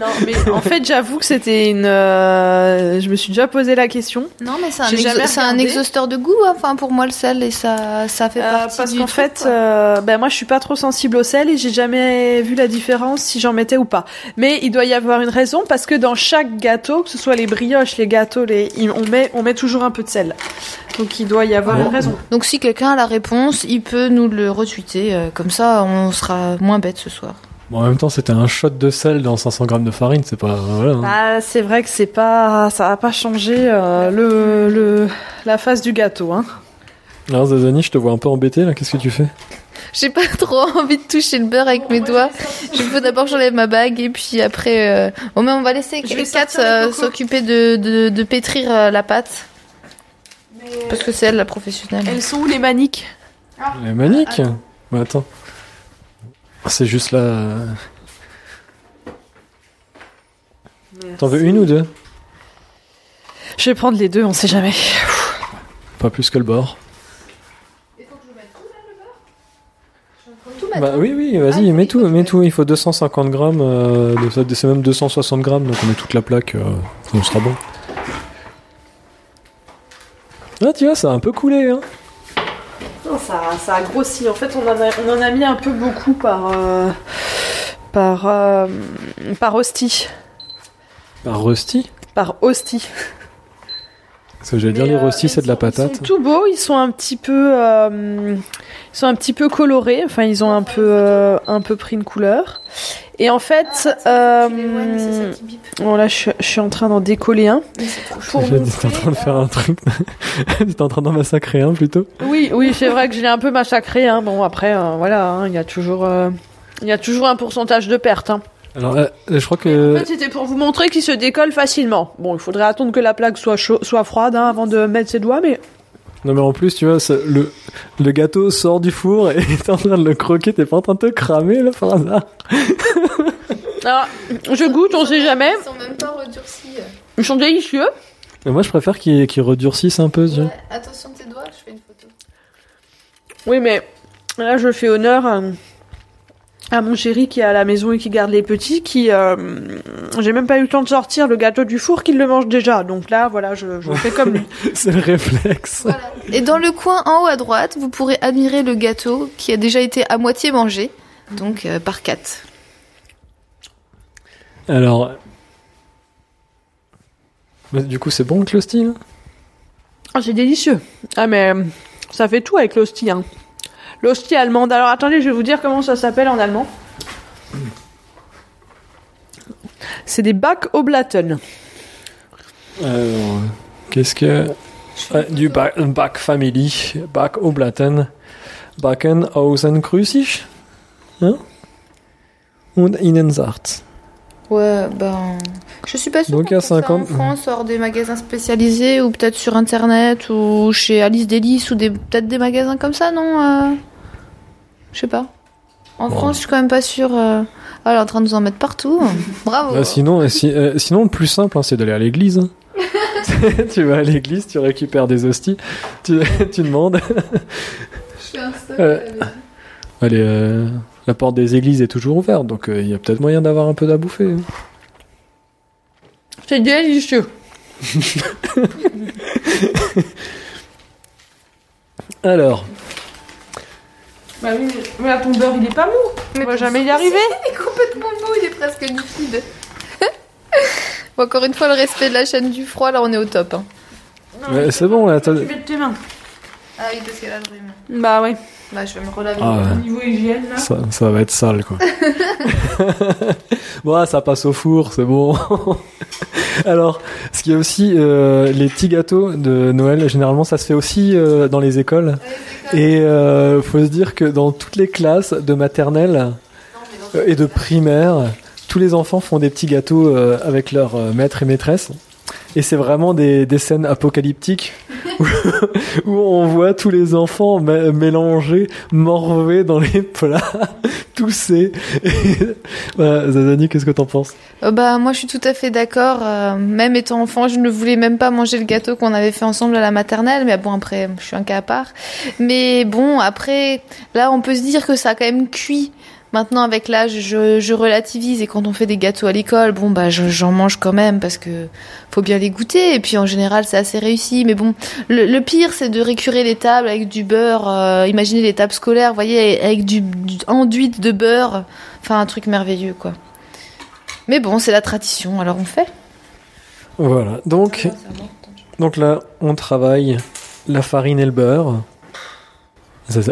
[SPEAKER 2] Non, mais en fait, j'avoue que c'était une. euh, Je me suis déjà posé la question.
[SPEAKER 3] Non, mais c'est un, exo- un exhausteur de goût, hein, enfin pour moi le sel, et ça, ça fait
[SPEAKER 2] Euh,
[SPEAKER 3] partie
[SPEAKER 2] parce
[SPEAKER 3] du
[SPEAKER 2] qu'en fait, euh, ben moi je suis pas trop sensible au sel et j'ai jamais vu la différence si j'en mettais ou pas. Mais il doit y avoir une raison parce que dans chaque gâteau, que ce soit les brioches, les gâteaux, les, on met on met toujours un peu de sel. Donc il doit y avoir
[SPEAKER 1] Bon.
[SPEAKER 2] une raison.
[SPEAKER 3] Donc si quelqu'un a la réponse, il peut nous le retweeter, euh, comme ça on sera moins bête ce soir.
[SPEAKER 1] Bon, en même temps, c'était un shot de sel dans 500 grammes de farine, c'est pas. Voilà. hein.
[SPEAKER 2] Ah, c'est vrai que c'est pas ça a pas changé euh, le, le la face du gâteau hein.
[SPEAKER 1] Alors, Zazani, je te vois un peu embêté, là, qu'est-ce que tu fais?
[SPEAKER 3] J'ai pas trop envie de toucher le beurre avec mes doigts. Je faut d'abord j'enlève ma bague et puis après, euh... bon mais on va laisser Kat euh, s'occuper de, de, de pétrir euh, la pâte. Parce que c'est elle la professionnelle.
[SPEAKER 2] Elles sont où les maniques?
[SPEAKER 1] Les maniques Mais attends. C'est juste là. euh. T'en veux une ou deux?
[SPEAKER 2] Je vais prendre les deux, on sait jamais.
[SPEAKER 1] Pas plus que le beurre. Bah oui, oui, vas-y, mets tout, mets tout. Il faut 250 grammes, euh, c'est même 260 grammes, donc on met toute la plaque, euh, on sera bon. Ah, tu vois, ça a un peu coulé, hein.
[SPEAKER 2] Non, ça, ça a grossi. En fait, on en a, on en a mis un peu beaucoup par euh, par euh, par hostie,
[SPEAKER 1] Un rusty
[SPEAKER 2] par hostie.
[SPEAKER 1] Parce que j'allais dire, les
[SPEAKER 2] euh,
[SPEAKER 1] rusty, c'est de la
[SPEAKER 2] sont- Ils
[SPEAKER 1] patate.
[SPEAKER 2] sont tout beaux. Ils sont un petit peu euh, ils sont un petit peu colorés. Enfin, ils ont un peu euh, un peu pris une couleur. Et en fait, euh, bon là, je, suis- je suis en train d'en décoller un. Pour montrer,
[SPEAKER 1] en train de faire un truc. T'es en train d'en massacrer un plutôt.
[SPEAKER 2] Oui, oui, c'est vrai que je l'ai un peu massacré. Hein. Bon, après, euh, voilà, hein, il y a toujours, euh, il y a toujours un pourcentage de perte. Hein.
[SPEAKER 1] Alors, euh, je crois
[SPEAKER 2] En
[SPEAKER 1] que.
[SPEAKER 2] fait, c'était pour vous montrer qu'il se décolle facilement. Bon, il faudrait attendre que la plaque soit chaud, soit froide hein, avant de mettre ses doigts, mais
[SPEAKER 1] Non, mais en plus, tu vois, ça- le, le gâteau sort du four et t'es en train de le croquer, t'es pas en train de te cramer là par hasard?
[SPEAKER 2] Alors, je goûte, on sait jamais.
[SPEAKER 3] Ils sont même pas redurcis.
[SPEAKER 2] Ils sont délicieux.
[SPEAKER 1] Mais moi, je préfère qu'il qu'il redurcisse un peu, tu vois.
[SPEAKER 3] attention tes doigts, je fais une photo.
[SPEAKER 2] Oui, mais là, je fais honneur à, à mon chéri qui est à la maison et qui garde les petits, qui... euh, J'ai même pas eu le temps de sortir le gâteau du four qu'il le mange déjà. Donc là, voilà, je, je fais comme lui.
[SPEAKER 1] C'est le réflexe.
[SPEAKER 3] Voilà. Et dans le coin en haut à droite, vous pourrez admirer le gâteau qui a déjà été à moitié mangé, donc euh, par Kat.
[SPEAKER 1] Alors. Mais du coup, c'est bon le closti, là
[SPEAKER 2] Ah, c'est délicieux. Ah, mais ça fait tout avec l'hostie. Hein. L'hostie allemande. Alors, attendez, je vais vous dire comment ça s'appelle en allemand. C'est des Back-Oblaten.
[SPEAKER 1] Alors, qu'est-ce que. Ah, du ba Back Family, Back Oblaten, Backen außen grüßig. Hein? Und sagt.
[SPEAKER 3] Ouais, ben. Je suis pas sûre.
[SPEAKER 1] Donc, il y a
[SPEAKER 3] trouve ça
[SPEAKER 1] 50.
[SPEAKER 3] En France, hors des magasins spécialisés, ou peut-être sur internet, ou chez Alice Delis, ou des... peut-être des magasins comme ça, non euh Je sais pas. En
[SPEAKER 1] Bon.
[SPEAKER 3] France, je suis quand même pas sûre. euh. Ah, elle est en train de nous en mettre partout. Bravo.
[SPEAKER 1] Bah, sinon, euh, si- euh, sinon, le plus simple, hein, c'est d'aller à l'église. hein. tu vas à l'église, tu récupères des hosties, tu, tu demandes.
[SPEAKER 3] Je fais un
[SPEAKER 1] Euh, Allez, euh, La porte des églises est toujours ouverte, donc euh, il y a peut-être moyen d'avoir un peu à bouffer.
[SPEAKER 2] C'est délicieux.
[SPEAKER 1] Alors,
[SPEAKER 2] Bah oui, mais là, ton beurre, il est pas mou. On va jamais y arriver.
[SPEAKER 3] Il est complètement mou, il est presque liquide. Bon, Encore une fois, le respect de la chaîne du froid, là on est au top. hein.
[SPEAKER 1] ouais, c'est bon là. t'as-
[SPEAKER 2] Tu mets de tes mains.
[SPEAKER 3] Ah oui, parce qu'elle a le rhume.
[SPEAKER 2] Bah ouais.
[SPEAKER 3] Bah, je vais me relaver.
[SPEAKER 1] Ah ouais.
[SPEAKER 2] Au niveau hygiène, là.
[SPEAKER 1] Ça, ça va être sale, quoi. bon, ça passe au four, c'est bon. Alors, ce qui est aussi euh, les petits gâteaux de Noël, généralement, ça se fait aussi euh, dans les écoles. Et euh, faut se dire que dans toutes les classes de maternelle euh, et de primaire, tous les enfants font des petits gâteaux euh, avec leurs euh, maîtres et maîtresses. Et c'est vraiment des, des scènes apocalyptiques où, on voit tous les enfants mé- mélangés, morvés dans les plats, voilà, Zazani, qu'est-ce que t'en penses?
[SPEAKER 3] Euh, bah, moi je suis tout à fait d'accord. euh, même étant enfant, je ne voulais même pas manger le gâteau qu'on avait fait ensemble à la maternelle. Mais bon, après, je suis un cas à part. Mais bon, après, là, on peut se dire que ça a quand même cuit. Maintenant, avec l'âge, je, je relativise et quand on fait des gâteaux à l'école, bon, bah, je- j'en mange quand même parce que faut bien les goûter. Et puis, en général, c'est assez réussi. Mais bon, le, le pire, c'est de récurer les tables avec du beurre. euh, imaginez les tables scolaires, vous voyez, avec du, du enduit de beurre. Enfin, un truc merveilleux, quoi. Mais bon, c'est la tradition, alors on fait.
[SPEAKER 1] Voilà, donc, donc là, on travaille la farine et le beurre.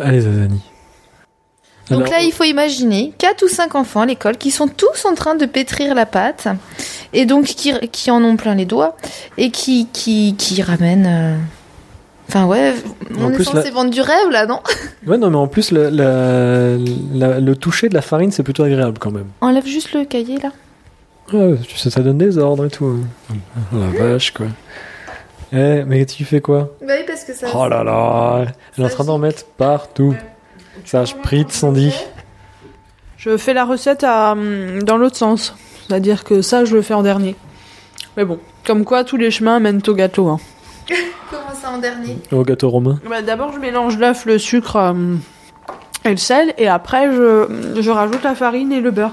[SPEAKER 1] Allez, Zazani.
[SPEAKER 3] Donc
[SPEAKER 1] Alors,
[SPEAKER 3] là, il faut imaginer quatre ou cinq enfants à l'école qui sont tous en train de pétrir la pâte et donc qui, qui en ont plein les doigts et qui, qui, qui ramènent. euh, Enfin, ouais,
[SPEAKER 1] En
[SPEAKER 3] on est censé vendre du rêve là, non?
[SPEAKER 1] Ouais, non, mais en plus, la- la- la- le toucher de la farine, c'est plutôt agréable quand même.
[SPEAKER 3] Enlève juste le cahier là.
[SPEAKER 1] Ouais, sais, ça donne des ordres et tout. Oh la vache, quoi. Eh, mais tu fais quoi?
[SPEAKER 3] Bah oui, parce que ça.
[SPEAKER 1] Oh là là Elle est en train d'en mettre partout. Ça sprite, son dit.
[SPEAKER 2] Je fais la recette à, hum, dans l'autre sens. C'est-à-dire que ça, je le fais en dernier. Mais bon, comme quoi tous les chemins mènent au gâteau. Hein.
[SPEAKER 3] Comment ça en dernier
[SPEAKER 1] Au gâteau romain.
[SPEAKER 2] Bah, D'abord, je mélange l'œuf, le sucre hum, et le sel, et après, je, je rajoute la farine et le beurre.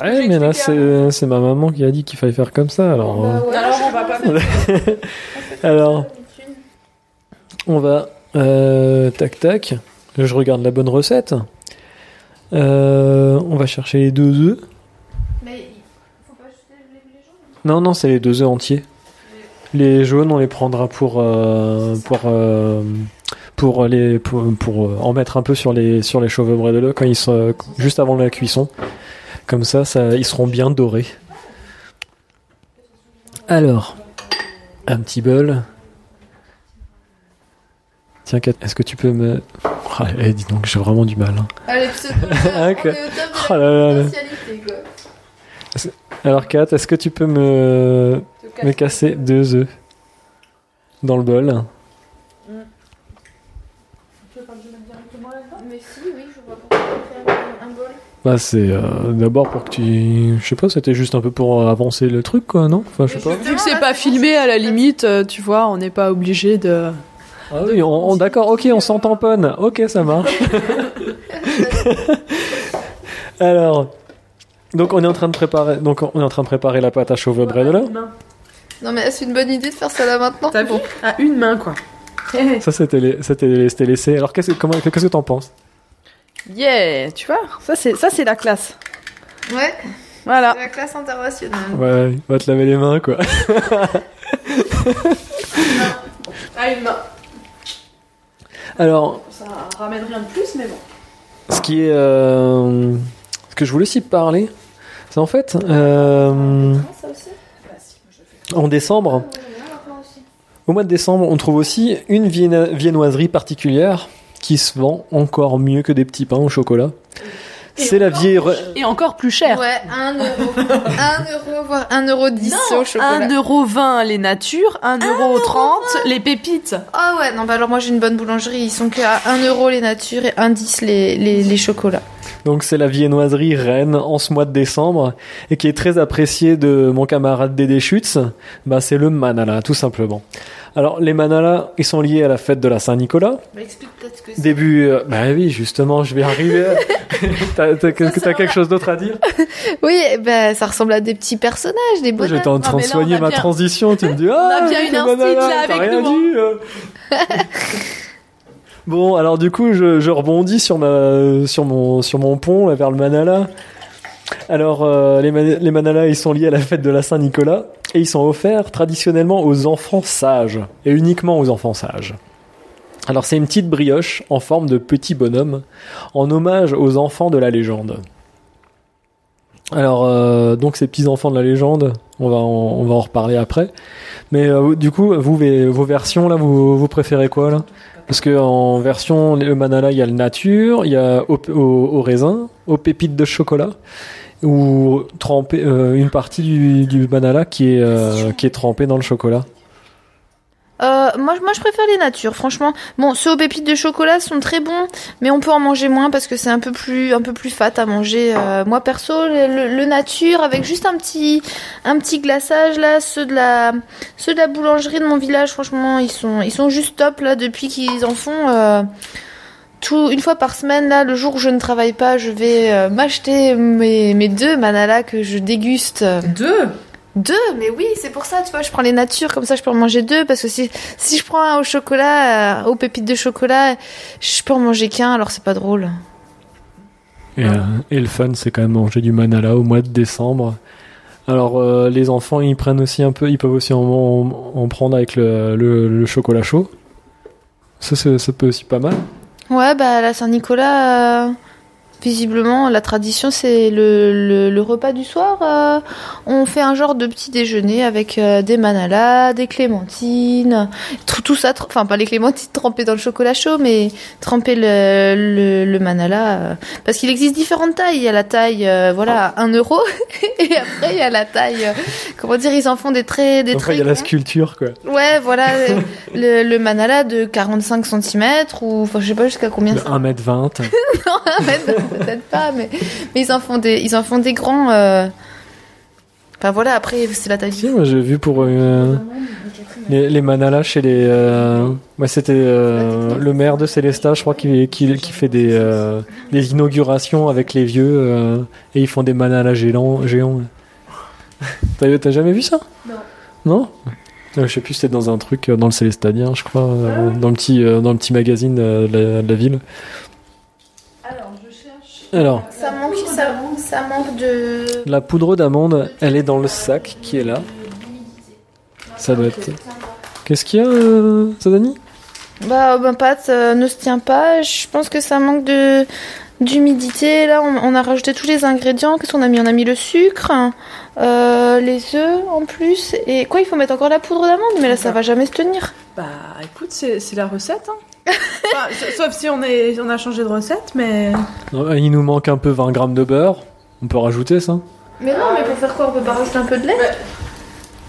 [SPEAKER 1] Ouais, mais là, c'est c'est ma maman qui a dit qu'il fallait faire comme ça, alors... euh,
[SPEAKER 2] Alors, on va pas
[SPEAKER 1] Alors, on va... euh, tac, tac. Je regarde la bonne recette. Euh, on va chercher les deux œufs.
[SPEAKER 3] Mais faut pas acheter les jaunes
[SPEAKER 1] Non, non, c'est les deux œufs entiers. Les jaunes, on les prendra pour euh, pour euh, pour les pour, pour, en mettre un peu sur les sur les cheveux brédeleux quand ils sont juste avant la cuisson. Comme ça, ça, ils seront bien dorés. Alors, un petit bol. Tiens, est-ce que tu peux me... Ah, eh, dis donc, j'ai vraiment du mal. hein.
[SPEAKER 3] Allez, pseudo,
[SPEAKER 1] Ah, Oh là là là. Alors, Kat, est-ce que tu peux me me casser deux œufs dans le bol?
[SPEAKER 3] Mais si, oui, je vois pourquoi faire un bol.
[SPEAKER 1] Bah c'est euh, d'abord pour que tu... Je sais pas, c'était juste un peu pour avancer le truc quoi, non? Enfin je sais pas.
[SPEAKER 2] Vu que c'est pas filmé, à la limite, euh, tu vois, on n'est pas obligé de.
[SPEAKER 1] Ah oui, on, on- d'accord, ok, on s'en tamponne. Ok, ça marche. Alors, donc on est en train de préparer, donc on est en train de préparer la pâte à chauve brédelin.
[SPEAKER 3] Non, mais c'est une bonne idée de faire ça là maintenant.
[SPEAKER 2] T'as vu À une main, quoi.
[SPEAKER 1] Ça c'était les- c'était c'était laissé. Alors qu'est-ce que comment qu'est-ce que t'en penses
[SPEAKER 2] Yeah, tu vois, ça c'est ça c'est la classe.
[SPEAKER 3] Ouais,
[SPEAKER 2] Voilà.
[SPEAKER 3] c'est la classe internationale.
[SPEAKER 1] Ouais, va te laver les mains quoi.
[SPEAKER 2] À une main.
[SPEAKER 1] Alors,
[SPEAKER 2] Ça ramène rien de plus, mais bon.
[SPEAKER 1] ce qui est, euh, ce que je voulais aussi parler, c'est en fait, euh, en décembre, au mois de décembre, on trouve aussi une viennoiserie particulière qui se vend encore mieux que des petits pains au chocolat. C'est la vieille. re-
[SPEAKER 2] Et encore plus cher.
[SPEAKER 3] Ouais, 1 euro. 1 euro, voire 1 euro 10 au chocolat.
[SPEAKER 2] 1,20€ les natures, 1,30€ les pépites.
[SPEAKER 3] Ah ouais, non, bah alors moi j'ai une bonne boulangerie. Ils sont que à 1 euro les natures et 1,10 les, les, les chocolats.
[SPEAKER 1] Donc c'est la viennoiserie reine en ce mois de décembre et qui est très appréciée de mon camarade Dédé Schutz. Bah c'est le manala tout simplement. Alors, les manalas, ils sont liés à la fête de la Saint-Nicolas.
[SPEAKER 3] Bah, explique peut-être ce que c'est.
[SPEAKER 1] Début. euh, bah oui, justement, je vais arriver. t'as t'as- t'as quelque chose d'autre à dire?
[SPEAKER 3] Oui, bah, ça ressemble à des petits personnages, des bonhommes.
[SPEAKER 1] J'étais en train de soigner
[SPEAKER 2] on a
[SPEAKER 1] ma
[SPEAKER 2] bien-
[SPEAKER 1] transition. Tu me dis,
[SPEAKER 2] a
[SPEAKER 1] ah,
[SPEAKER 2] bien
[SPEAKER 1] les
[SPEAKER 2] une instinct,
[SPEAKER 1] manalas,
[SPEAKER 2] là, avec
[SPEAKER 1] rien
[SPEAKER 2] nous,
[SPEAKER 1] dit. euh. bon, alors du coup, je, je rebondis sur ma, sur mon, sur mon pont là, vers le Manala. Alors, euh, les, man- les Manalas, ils sont liés à la fête de la Saint-Nicolas et ils sont offerts traditionnellement aux enfants sages et uniquement aux enfants sages. Alors, c'est une petite brioche en forme de petit bonhomme en hommage aux enfants de la légende. Alors, euh, donc ces petits enfants de la légende, on va en, on va en reparler après. Mais euh, du coup, vous, vos versions là, vous, vous préférez quoi là? Parce que en version le manala, il y a le nature, il y a au, au- au raisin, aux pépites de chocolat, ou trempé euh, une partie du, du manala qui est euh, qui est trempée dans le chocolat.
[SPEAKER 3] Euh, moi, moi, je préfère les natures, franchement. Bon, ceux aux pépites de chocolat sont très bons, mais on peut en manger moins parce que c'est un peu plus, un peu plus fat à manger. Euh, moi, perso, le, le- le nature avec juste un petit, un petit glaçage là, ceux de la, ceux de la boulangerie de mon village, franchement, ils sont, ils sont juste top là depuis qu'ils en font. Tout, une fois par semaine, là, le jour où je ne travaille pas, je vais euh, m'acheter mes, mes deux manalas que je déguste.
[SPEAKER 2] Deux?
[SPEAKER 3] Deux, mais oui, c'est pour ça, tu vois, je prends les natures, comme ça je peux en manger deux, parce que si, si je prends un au chocolat, euh, aux pépites de chocolat, je peux en manger qu'un, alors c'est pas drôle.
[SPEAKER 1] Et, euh, et le fun, c'est quand même manger du manala au mois de décembre. Alors euh, les enfants, ils prennent aussi un peu, ils peuvent aussi en, en- en prendre avec le, le- le chocolat chaud. Ça, c'est- ça peut aussi pas mal.
[SPEAKER 3] Ouais, bah la Saint-Nicolas, euh, visiblement, la tradition, c'est le, le, le repas du soir. euh, on fait un genre de petit déjeuner avec euh, des manalas, des clémentines, tout, tout ça, enfin pas les clémentines trempées dans le chocolat chaud, mais tremper le, manala. euh, parce qu'il existe différentes tailles. Il y a la taille, voilà, 1 euro, et après il y a la taille, comment dire, ils en font des très, des
[SPEAKER 1] Après, il y a la sculpture, quoi.
[SPEAKER 3] Ouais, voilà, le, manala de 45 cm, ou enfin je sais pas jusqu'à combien
[SPEAKER 1] De
[SPEAKER 3] ça
[SPEAKER 1] 1m20.
[SPEAKER 3] en fait, peut-être pas, mais, mais ils en font des, ils en font des grands. euh, Enfin voilà, après c'est la taille.
[SPEAKER 1] Si, moi j'ai vu pour euh, les, les manalas chez les. Euh, moi c'était euh, le maire de Célestat, je crois, qui, qui, qui fait des, euh, des inaugurations avec les vieux euh, et ils font des manalas géants. géants. T'as jamais vu ça?
[SPEAKER 3] Non.
[SPEAKER 1] Non? Euh, Je sais plus, c'était dans un truc euh, dans le Célestadien, je crois, euh, dans, le petit, euh, dans le petit magazine euh, de la, de la ville.
[SPEAKER 2] Alors,
[SPEAKER 3] Ça manque, ça, ça manque de.
[SPEAKER 1] la poudre d'amande, elle est dans le sac qui est là. Ça doit être. Qu'est-ce qu'il y a, euh, Sadani
[SPEAKER 3] Bah, ma pâte euh, ne se tient pas. Je pense que ça manque de d'humidité. Là, on, on a rajouté tous les ingrédients. Qu'est-ce qu'on a mis? On a mis le sucre, euh, les œufs en plus. Et quoi Il faut mettre encore la poudre d'amande, mais là, ça va jamais se tenir.
[SPEAKER 2] Bah, écoute, c'est c'est la recette. Hein. Enfin, sauf si on, est, on a changé de recette, mais.
[SPEAKER 1] Non, Il nous manque un peu 20 grammes de beurre. On peut rajouter ça
[SPEAKER 3] Mais non, mais pour faire quoi On peut pas rajouter un peu de lait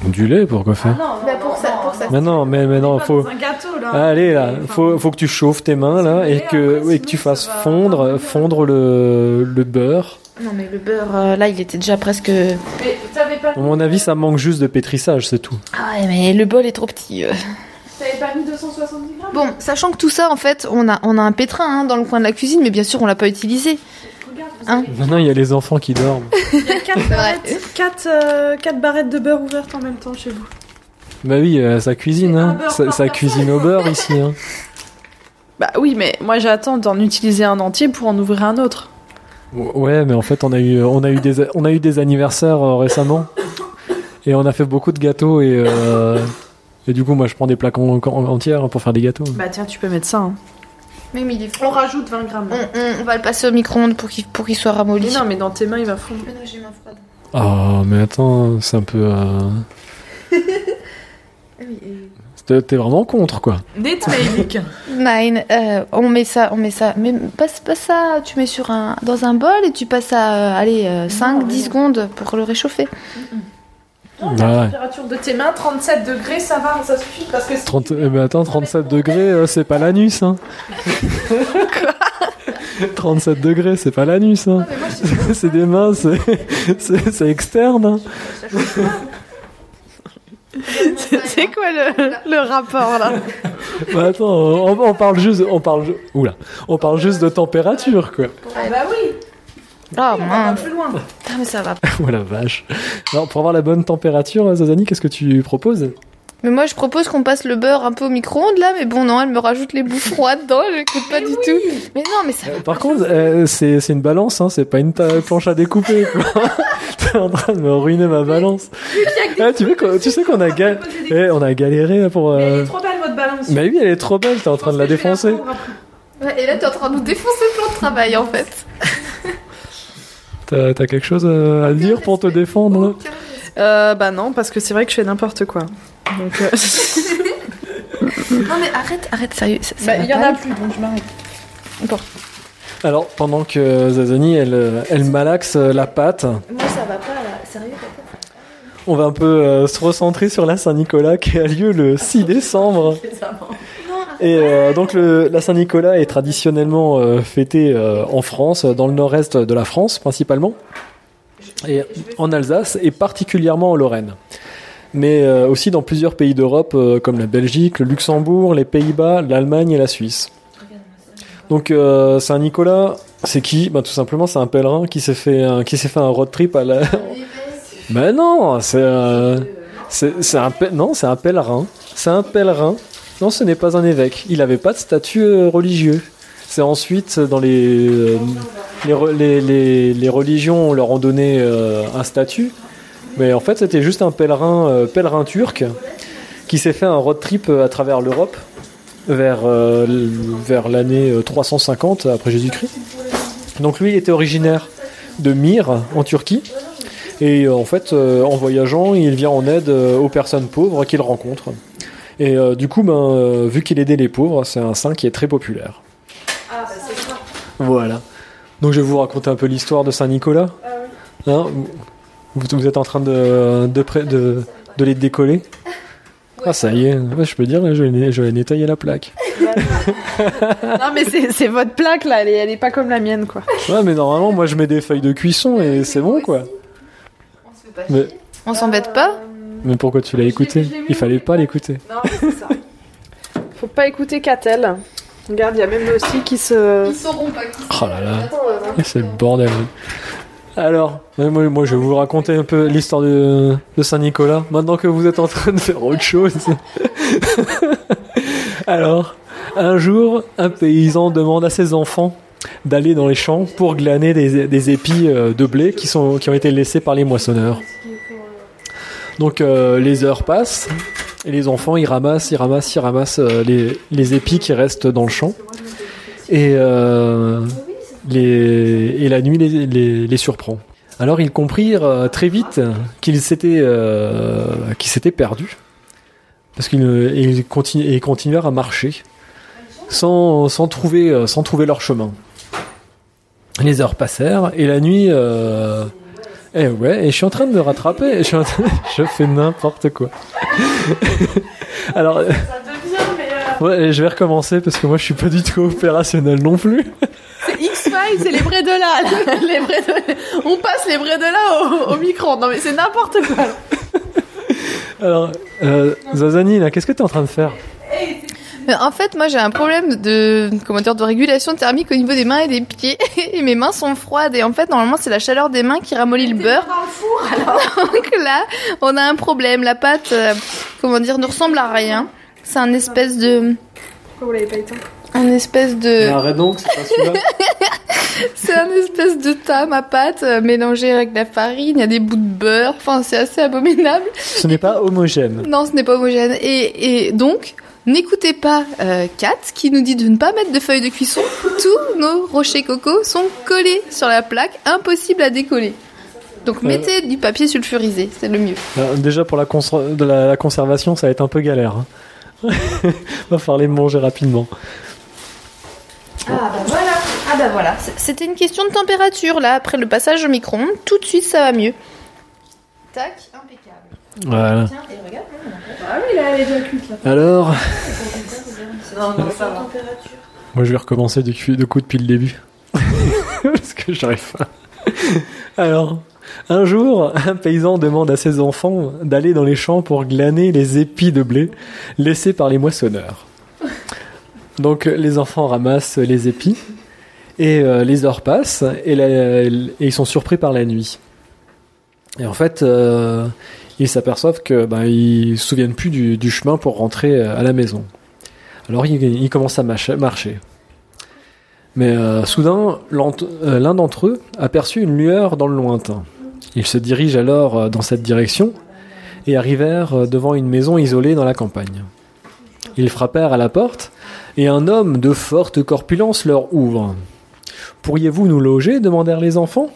[SPEAKER 1] Du lait, pourquoi faire
[SPEAKER 2] non,
[SPEAKER 3] Bah, pour ça, pour ça.
[SPEAKER 1] Mais non, mais, mais non, faut.
[SPEAKER 2] un gâteau là.
[SPEAKER 1] Allez là,
[SPEAKER 2] Enfin,
[SPEAKER 1] faut, faut que tu chauffes tes mains là et que, et que tu fasses fondre, fondre le, le beurre.
[SPEAKER 3] Non, mais le beurre, euh, là, il était déjà presque.
[SPEAKER 2] Mais t'avais pas,
[SPEAKER 1] À mon avis, ça manque juste de pétrissage, c'est tout.
[SPEAKER 3] Ah ouais, mais le bol est trop petit. euh.
[SPEAKER 2] t'avais pas mis 270 grammes
[SPEAKER 3] Bon, sachant que tout ça, en fait, on a, on a un pétrin hein, dans le coin de la cuisine, mais bien sûr, on l'a pas utilisé. Hein
[SPEAKER 1] Maintenant, il y a les enfants qui dorment.
[SPEAKER 2] il y a 4
[SPEAKER 3] vrai.
[SPEAKER 2] barrettes, quatre, euh, quatre barrettes de beurre ouvertes en même temps chez vous.
[SPEAKER 1] Bah oui, euh, ça cuisine, hein.
[SPEAKER 2] beurre
[SPEAKER 1] Ça, cuisine au beurre ici, hein.
[SPEAKER 2] Bah oui, mais moi j'attends d'en utiliser un entier pour en ouvrir un autre.
[SPEAKER 1] Ouais, mais en fait, on a eu, on a eu des, on a eu des anniversaires euh, récemment, et on a fait beaucoup de gâteaux et, euh, et du coup, moi, je prends des plaques en, en- entières pour faire des gâteaux.
[SPEAKER 2] Bah tiens, tu peux mettre ça. Hein.
[SPEAKER 3] Mais, il est
[SPEAKER 2] On rajoute 20 grammes.
[SPEAKER 3] On, on- on va le passer au micro-ondes pour qu'il soit ramolli.
[SPEAKER 2] Mais non, mais dans tes mains il va fondre.
[SPEAKER 3] Mais non, j'ai main froide.
[SPEAKER 1] Ah, mais attends, c'est un peu. euh, T'es t'es vraiment contre, quoi.
[SPEAKER 2] Net Meilic.
[SPEAKER 3] Nine, euh, on met ça, on met ça. Mais passe pas ça, tu mets sur un, dans un bol et tu passes à, euh, allez, 5, 10 secondes pour le réchauffer.
[SPEAKER 2] Non, la
[SPEAKER 1] ouais.
[SPEAKER 2] température de tes mains, 37 degrés, ça va, ça suffit parce que
[SPEAKER 1] 30... Eh ben attends, 37 degrés, euh, c'est pas l'anus, hein. 37 degrés, c'est pas l'anus, hein.
[SPEAKER 2] Mais moi, je-
[SPEAKER 1] c'est des mains, c'est- c'est c'est externe, hein.
[SPEAKER 2] C'est quoi le, le rapport là?
[SPEAKER 1] Bah attends, on, on parle juste, on parle, oula, on parle juste de température quoi.
[SPEAKER 2] Ah bah oui
[SPEAKER 3] Oh mince.
[SPEAKER 2] plus loin
[SPEAKER 3] Putain, mais ça va pas.
[SPEAKER 1] Oh la vache. Alors pour avoir la bonne température, Zazani, qu'est-ce que tu proposes?
[SPEAKER 3] Mais moi, je propose qu'on passe le beurre un peu au micro-ondes là, mais bon, non, elle me rajoute les bouts froids dedans, j'écoute pas du tout. Mais non, mais ça va.
[SPEAKER 1] Par contre, euh, c'est c'est une balance, hein, c'est pas une ta- planche à découper. T'es en train de me ruiner ma balance. Ah, tu, sais qu'on- tu sais qu'on a, ga- eh, on a galéré pour. euh,
[SPEAKER 2] trop belle votre balance
[SPEAKER 1] Mais oui, elle est trop belle, t'es en train de la défoncer.
[SPEAKER 3] Et là, t'es en train de nous défoncer le plan de travail en fait.
[SPEAKER 1] T'as quelque chose euh, à dire pour te défendre
[SPEAKER 2] Euh, bah non, parce que c'est vrai que je fais n'importe quoi. Donc, euh,
[SPEAKER 3] Non, mais arrête, arrête, sérieux.
[SPEAKER 2] bah, il y en a plus, donc je m'arrête.
[SPEAKER 1] Alors, pendant que Zazani, elle, elle malaxe euh, la pâte,
[SPEAKER 3] Moi, ça va pas là, sérieux, papa.
[SPEAKER 1] on va un peu euh, se recentrer sur la Saint-Nicolas qui a lieu le 6 décembre. Et euh, donc la Saint-Nicolas est traditionnellement euh, fêtée euh, en France, dans le nord-est de la France principalement, et en Alsace et particulièrement en Lorraine. Mais euh, aussi dans plusieurs pays d'Europe comme la Belgique, le Luxembourg, les Pays-Bas, l'Allemagne et la Suisse. Donc Saint-Nicolas, c'est qui? Ben, Tout simplement c'est un pèlerin qui s'est fait un, fait un road trip à la... Ben non, c'est c'est un non, un pèlerin. C'est un pèlerin. Non, ce n'est pas un évêque. Il n'avait pas de statut euh, religieux. C'est ensuite dans les euh, les, les, religions leur ont donné euh, un statut, mais en fait c'était juste un pèlerin euh, pèlerin turc qui s'est fait un road trip euh, à travers l'Europe vers euh, vers l'année euh, 350 après Jésus-Christ. Donc lui il était originaire de Myre en Turquie. Et euh, en fait, euh, en voyageant, il vient en aide euh, aux personnes pauvres qu'il rencontre. Et euh, du coup, ben, euh, vu qu'il aidait les pauvres, c'est un saint qui est très populaire. Voilà. Donc je vais vous raconter un peu l'histoire de Saint Nicolas. Hein, vous, vous êtes en train de, de, pré- de, de les décoller Ah ça y est, Ouais, je peux dire, je vais, je vais nettoyer la plaque.
[SPEAKER 2] Non, mais c'est c'est votre plaque là, elle est, elle est pas comme la mienne quoi.
[SPEAKER 1] Ouais, mais normalement, moi je mets des feuilles de cuisson et c'est bon quoi. Mais,
[SPEAKER 3] On s'embête pas
[SPEAKER 1] mais pourquoi tu l'as écouté Il fallait pas l'écouter.
[SPEAKER 2] Non, c'est ça. Faut pas écouter Catel. Regarde, il y a même aussi qui se.
[SPEAKER 3] sauront pas qui
[SPEAKER 1] Oh là là. Et C'est le bordel. Alors, moi, moi, je vais vous raconter un peu l'histoire de, de Saint-Nicolas, maintenant que vous êtes en train de faire autre chose. Alors, un jour, un paysan demande à ses enfants d'aller dans les champs pour glaner des, des épis euh, de blé qui, sont, qui ont été laissés par les moissonneurs. Donc euh, les heures passent et les enfants ils ramassent, ils ramassent, ils ramassent euh, les, épis qui restent dans le champ. Et euh, la nuit les, surprend. Alors ils comprirent très vite qu'ils s'étaient perdus parce qu'ils continuèrent à marcher sans, trouver leur chemin. Les heures passèrent et la nuit eh ouais, et je suis en train de me rattraper, je, suis en train- je fais n'importe quoi. Alors, euh, ouais, je vais recommencer parce que moi je suis pas du tout opérationnel non plus.
[SPEAKER 2] C'est X-Files, c'est les vrais de là. là. Les vrais de... On passe les vrais de là au, au micro. Non, mais c'est n'importe quoi.
[SPEAKER 1] Alors, euh, Zazani, là, qu'est-ce que tu es en train de faire?
[SPEAKER 3] Mais en fait, moi j'ai un problème de comment dire de régulation thermique au niveau des mains et des pieds et mes mains sont froides et en fait normalement c'est la chaleur des mains qui ramollit le beurre.
[SPEAKER 2] Dans le four, alors?
[SPEAKER 3] Donc là, on a un problème. La pâte, euh, comment dire, ne ressemble à rien. C'est un espèce de,
[SPEAKER 2] Pourquoi vous l'avez pas éteint
[SPEAKER 3] un espèce de,
[SPEAKER 1] Arrête donc, c'est pas celui-là?
[SPEAKER 3] c'est un espèce de tas ma pâte euh, mélangée avec de la farine. Il y a des bouts de beurre. Enfin, c'est assez abominable.
[SPEAKER 1] Ce n'est pas homogène.
[SPEAKER 3] Non, ce n'est pas homogène. Et, et donc, n'écoutez pas euh, Kat qui nous dit de ne pas mettre de feuilles de cuisson. Tous nos rochers coco sont collés sur la plaque, impossible à décoller. Donc mettez du papier sulfurisé, c'est le mieux.
[SPEAKER 1] Alors, déjà, pour la, de la, la conservation, ça va être un peu galère. hein. va falloir les manger rapidement.
[SPEAKER 3] Ah bah voilà, ah bah voilà. C'était une question de température là, après le passage au micro-ondes, tout de suite ça va mieux. Tac, impeccable.
[SPEAKER 1] Voilà.
[SPEAKER 3] Tiens, et regarde.
[SPEAKER 2] Ah oui, là, elle est déjà cuite, là.
[SPEAKER 1] Alors,
[SPEAKER 2] Non, non, ça va.
[SPEAKER 1] moi je vais recommencer de coup depuis le début. Parce que j'arrive pas. Alors, Un jour, un paysan demande à ses enfants d'aller dans les champs pour glaner les épis de blé laissés par les moissonneurs. Donc les enfants ramassent les épis et euh, les heures passent et, la- et ils sont surpris par la nuit. Et en fait, euh, ils s'aperçoivent que ben, ils se souviennent plus du, chemin pour rentrer euh, à la maison. Alors ils, commencent à marcher. Mais euh, soudain, l'un d'entre eux aperçut une lueur dans le lointain. Ils se dirigent alors dans cette direction et arrivèrent devant une maison isolée dans la campagne. Ils frappèrent à la porte et un homme de forte corpulence leur ouvre. Pourriez-vous nous loger? demandèrent les enfants.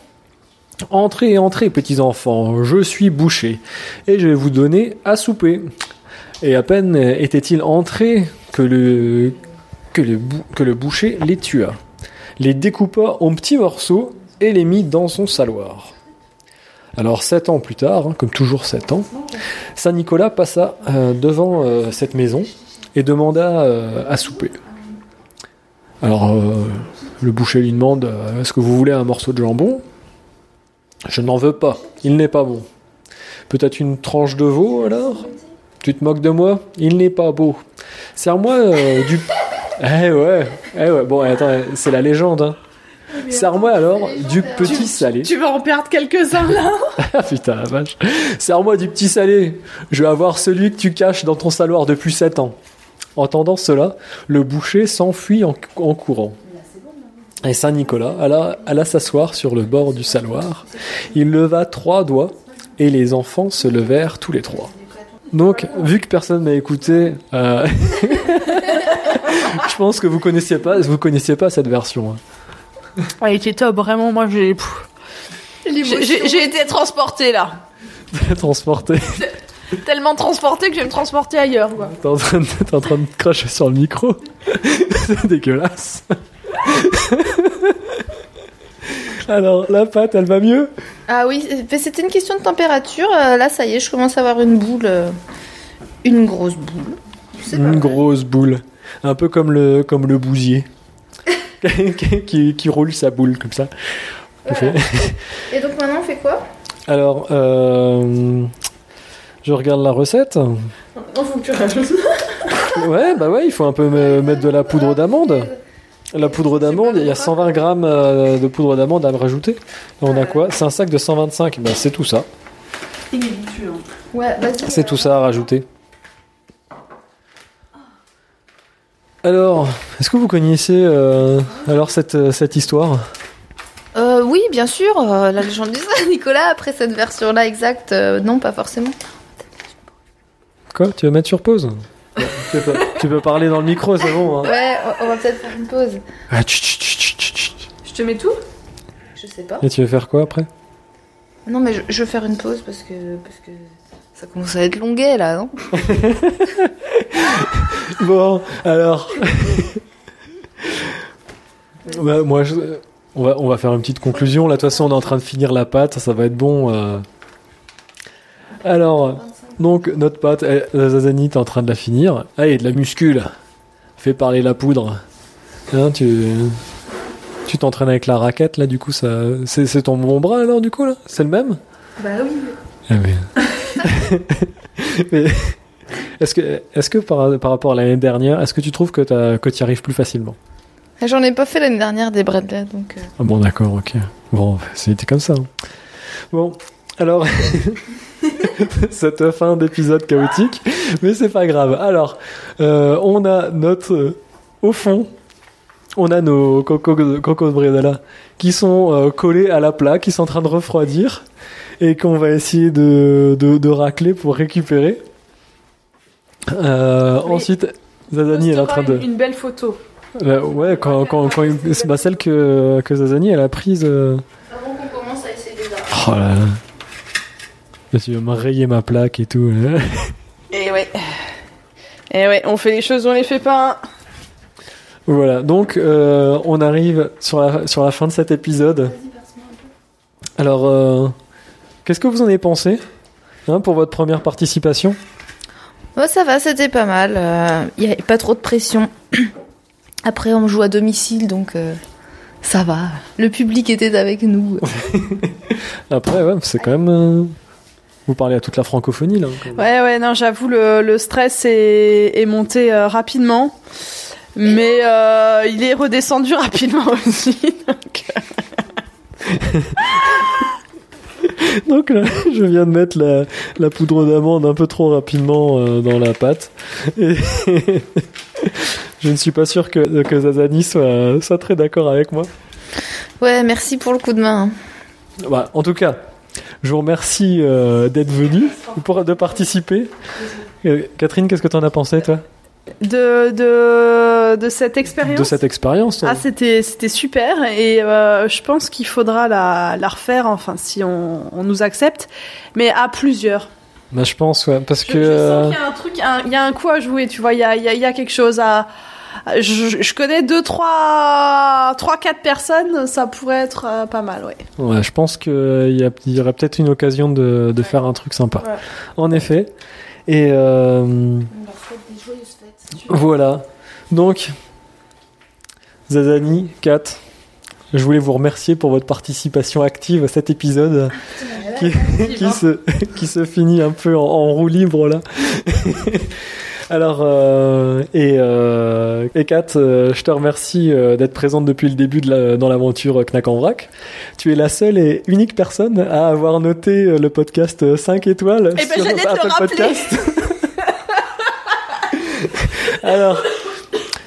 [SPEAKER 1] Entrez, entrez, petits enfants, je suis boucher et je vais vous donner à souper. Et à peine était-il entré que le, boucher les tua, les découpa en petits morceaux et les mit dans son saloir. Alors sept ans plus tard, hein, comme toujours sept ans, Saint Nicolas passa euh, devant euh, cette maison et demanda euh, à souper. Alors le boucher lui demande Est-ce que vous voulez un morceau de jambon? Je n'en veux pas, il n'est pas bon. Peut-être une tranche de veau alors? Tu te moques de moi? Il n'est pas beau. Serre-moi euh, du. Eh ouais, eh ouais. Bon, attends, c'est la légende. Hein. Serre-moi alors du petit salé.
[SPEAKER 2] Tu vas en perdre quelques-uns là?
[SPEAKER 1] Ah putain, la vache. Serre-moi du petit salé. Je vais avoir celui que tu caches dans ton saloir depuis sept ans. Entendant cela, le boucher s'enfuit en, en courant. Et Saint Nicolas alla, alla s'asseoir sur le bord du saloir. Il leva trois doigts et les enfants se levèrent tous les trois. Donc, vu que personne m'a écouté, euh, je pense que vous connaissiez pas, vous connaissiez pas cette version. hein.
[SPEAKER 2] Elle était top, vraiment. Moi, j'ai. pff, j'ai- été transportée là.
[SPEAKER 1] Transporté.
[SPEAKER 2] Tellement transportée que je vais me transporter ailleurs. Quoi.
[SPEAKER 1] T'es en, train de- t'es en train de cracher sur le micro. C'est dégueulasse. Alors, la pâte, elle va mieux?
[SPEAKER 3] Ah oui, c'était une question de température. Euh, Là, ça y est, je commence à avoir une boule. euh, Une grosse boule. C'est pas
[SPEAKER 1] Une grosse boule. Un peu comme le, comme le bousier. qui, roule sa boule comme ça.
[SPEAKER 3] Et donc maintenant, on fait quoi?
[SPEAKER 1] Alors, euh, je regarde la recette.
[SPEAKER 2] Tu rajoutes.
[SPEAKER 1] Ouais, bah ouais, il faut un peu me- mettre de la poudre d'amande. La poudre d'amande, il y a 120 grammes euh, de poudre d'amande à me rajouter. Là, on a quoi? C'est un sac de 125. Bah, c'est tout ça.
[SPEAKER 3] Ouais, vas-y.
[SPEAKER 1] C'est tout ça à rajouter. Alors, est-ce que vous connaissez euh, alors cette, cette histoire?
[SPEAKER 3] Euh, oui, bien sûr. euh, la légende du Saint-Nicolas, après cette version-là exacte, euh, non, pas forcément.
[SPEAKER 1] Quoi? Tu vas mettre sur pause? Tu, peux, tu peux parler dans le micro, c'est bon. Hein
[SPEAKER 3] Ouais, on- va peut-être faire une pause.
[SPEAKER 1] Ah.
[SPEAKER 2] Je te mets tout?
[SPEAKER 3] Je sais pas.
[SPEAKER 1] Et tu veux faire quoi après?
[SPEAKER 3] Non, mais je, je veux faire une pause parce que, parce que ça commence à être longuet là, non?
[SPEAKER 1] Bon, alors. Bah, moi, je- on, va, on va faire une petite conclusion. Là, de toute façon, on est en train de finir la pâte. Ça va être bon. euh. Alors, donc, notre pâte, elle- la zazanie, t'es en train de la finir. Allez, de la muscule. Fais parler la poudre. Hein, tu. Tu t'entraînes avec la raquette, là, du coup, ça. C'est ton bon bras, alors, du coup, là? C'est le même?
[SPEAKER 3] Bah oui.
[SPEAKER 1] ah oui. Mais est-ce que, est-ce que par, par rapport à l'année dernière, est-ce que tu trouves que tu y arrives plus facilement?
[SPEAKER 3] J'en ai pas fait l'année dernière des Bradley, donc. euh,
[SPEAKER 1] Ah bon, d'accord, ok. Bon, c'était comme ça. hein. Bon, alors, cette fin d'épisode chaotique, mais c'est pas grave. Alors, euh, on a notre, euh, au fond, on a nos cocos cocos bredala qui sont euh, collés à la plaque, qui sont en train de refroidir et qu'on va essayer de, de, de racler pour récupérer. Euh,
[SPEAKER 2] Oui.
[SPEAKER 1] Ensuite, Zazani elle est en train de.
[SPEAKER 2] Une, une belle photo.
[SPEAKER 1] Euh, ouais, quand, quand, quand c'est bah, celle que, que Zazani elle a prise. euh,
[SPEAKER 3] Avant qu'on commence à essayer des
[SPEAKER 1] Oh là là. Là, tu vas me rayer ma plaque et tout.
[SPEAKER 2] Et ouais. Et ouais, on fait les choses, on les fait pas. hein.
[SPEAKER 1] voilà, donc euh, on arrive sur la, sur la fin de cet épisode. Alors, euh, qu'est-ce que vous en avez pensé hein, pour votre première participation?
[SPEAKER 3] Ouais, ça va, c'était pas mal. Il y a pas trop de pression. Après, on joue à domicile, donc euh, Ça va. Le public était avec nous.
[SPEAKER 1] Après, ouais, c'est quand même. Vous parlez à toute la francophonie là.
[SPEAKER 2] Ouais, ouais, non, j'avoue, le, le stress est, est monté euh, rapidement. Mais euh, il est redescendu rapidement aussi. donc, euh,
[SPEAKER 1] Donc là, je viens de mettre la, la poudre d'amande un peu trop rapidement euh, dans la pâte. Et je ne suis pas sûr que, que Zazani soit, soit très d'accord avec moi.
[SPEAKER 3] Ouais, merci pour le coup de main.
[SPEAKER 1] Bah, en tout cas, je vous remercie euh, d'être venu, pour, de participer. Euh, Catherine, qu'est-ce que tu en as pensé, toi,
[SPEAKER 2] de, de, de cette expérience?
[SPEAKER 1] de cette expérience
[SPEAKER 2] Ah, c'était c'était super et euh, je pense qu'il faudra la, la refaire, enfin, si on, on nous accepte, mais à plusieurs.
[SPEAKER 1] Bah, Je pense, ouais, parce
[SPEAKER 2] Je,
[SPEAKER 1] que...
[SPEAKER 2] je sens qu'il y a un truc, il y a un coup à jouer, tu vois, il y a, il y a, il y a quelque chose à. Je, je connais deux, trois, trois, quatre personnes, ça pourrait être euh, pas mal, ouais.
[SPEAKER 1] Ouais, je pense qu'il y, y aurait peut-être une occasion de, de faire un truc sympa.
[SPEAKER 2] Ouais.
[SPEAKER 1] En effet. Et euh, voilà. Donc, Zazani, Kat, je voulais vous remercier pour votre participation active à cet épisode qui, qui se, qui se finit un peu en, en roue libre là. Alors, euh, et, euh, et Kat, euh, je te remercie euh, d'être présente depuis le début de la- dans l'aventure Knack en vrac. Tu es la seule et unique personne à avoir noté euh, le podcast euh, 5 étoiles
[SPEAKER 2] Eh ben,
[SPEAKER 1] sur
[SPEAKER 2] le
[SPEAKER 1] Apple. Podcast. Alors,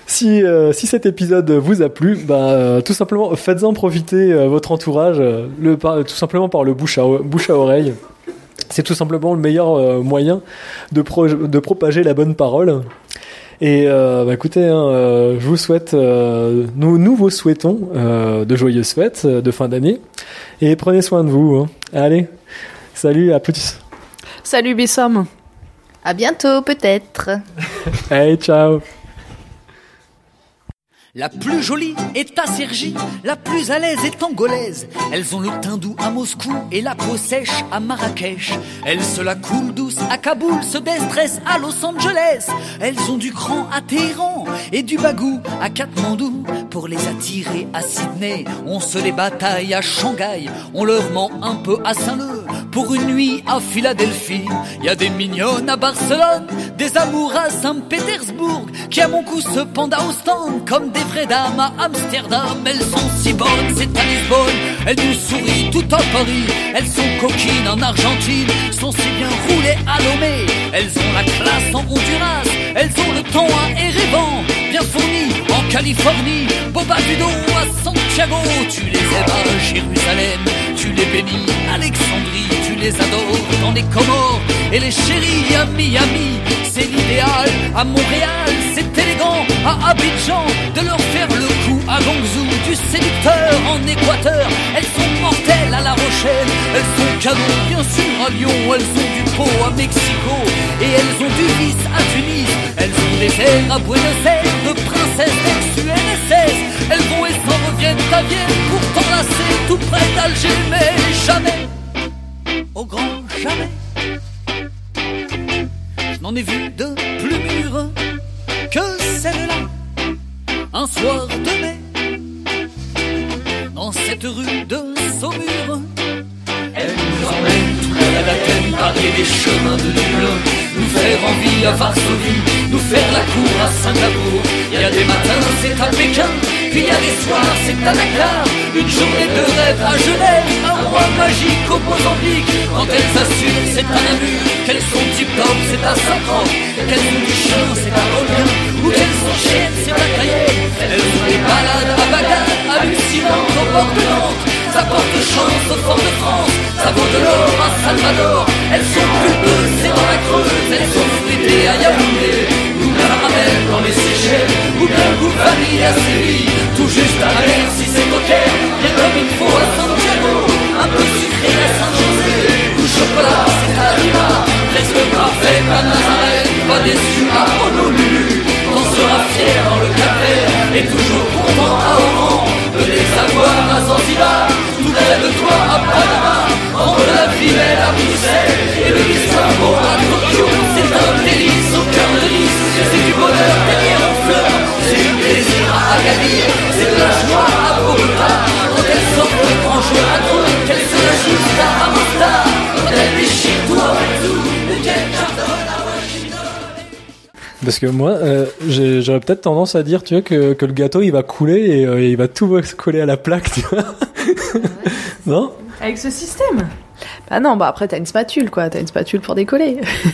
[SPEAKER 1] si, euh, si cet épisode vous a plu, bah, euh, tout simplement faites-en profiter euh, votre entourage, le, par- tout simplement par le bouche à, bouche à oreille. C'est tout simplement le meilleur euh, moyen de, pro- de propager la bonne parole. Et euh, bah, écoutez, hein, euh, je vous souhaite, euh, nous, nous vous souhaitons euh, de joyeuses fêtes euh, de fin d'année. Et prenez soin de vous. hein. Allez, salut, à plus.
[SPEAKER 2] Salut Bissom.
[SPEAKER 3] À bientôt, peut-être.
[SPEAKER 1] Allez, ciao.
[SPEAKER 5] La plus jolie est à Sergi, la plus à l'aise est angolaise. Elles ont le teint à Moscou et la peau sèche à Marrakech. Elles se la coulent douce à Kaboul, se déstressent à Los Angeles. Elles ont du cran à Téhéran et du bagou à Katmandou. Pour les attirer à Sydney, on se les bataille à Shanghai. On leur ment un peu à Saint-Leu pour une nuit à Philadelphie. Il y a des mignonnes à Barcelone, des amours à Saint-Pétersbourg, qui à mon coup se pendent à Ostende comme des dames à Amsterdam. Elles sont si bonnes, c'est à Lisbonne, elles nous sourient tout à Paris. Elles sont coquines en Argentine, sont si bien roulées à Lomé. Elles ont la classe en Honduras, elles ont le temps à Erevan, bien fourni en Californie. Boba Budo à Santiago, tu les aimes à Jérusalem, tu les bénis Alexandrie, tu les adores dans les Comores et les chéris à Miami. C'est l'idéal à Montréal, c'est élégant à Abidjan de leur faire le coup à Guangzhou, du séducteur en Équateur. Elles sont mortelles à La Rochelle, elles sont canon bien sûr à Lyon, elles ont du pot à Mexico et elles ont du vice à Tunis. Elles ont des airs à Buenos Aires de princesses ex-UNSS. Elles vont et s'en reviennent à Vienne pour t'enlacer tout près d'Alger, mais jamais, au grand jamais. Je n'en ai vu de plus mûres que celle-là. Un soir de mai, dans cette rue de Saumur, elle nous emmène tout près d'Athènes, parier des chemins de Dublin, nous faire envie à Varsovie, nous faire la cour à Singapour. Il y a des matins, c'est à Pékin, puis il y a des soirs, c'est à Dakar. Une journée de rêve à Genève, un mois magique au Mozambique. Quand elles assurent, c'est à Namur, qu'elles sont tip-top, c'est à Saint-Croix. Qu'elles ont du c'est à Olga, ou qu'elles sont chiennes, c'est à Cayenne. Elles ont des balades à Bagdad, hallucinantes au bord de Nantes. Ça porte chance au fort de France, ça vaut de l'or à Salvador. Elles sont pulpeuses, c'est dans la Creuse, elles sont fruitées à Yaoundé. Caramel dans les Seychelles, ou bien goût vanille à Séville. Tout juste à l'air si c'est Caire, bien comme il faut à Santiago. Un peu sucré à Saint-José, ou chocolat c'est à Lima. Presque parfait à Nazareth, pas déçu à Honolulu. On sera fier dans le café, et toujours content à Oran. De les avoir à Zanzibar, tout près de toi à Panama. Entre la Villette à Bruxelles, et le Istanbul à Tokyo,
[SPEAKER 1] Parce que moi, euh, j'aurais peut-être tendance à dire, tu vois, que, que le gâteau il va couler et, euh, il va tout coller à la plaque, tu vois. Non?
[SPEAKER 2] Avec ce système. Bah non, bah après t'as une spatule quoi, t'as une spatule pour décoller.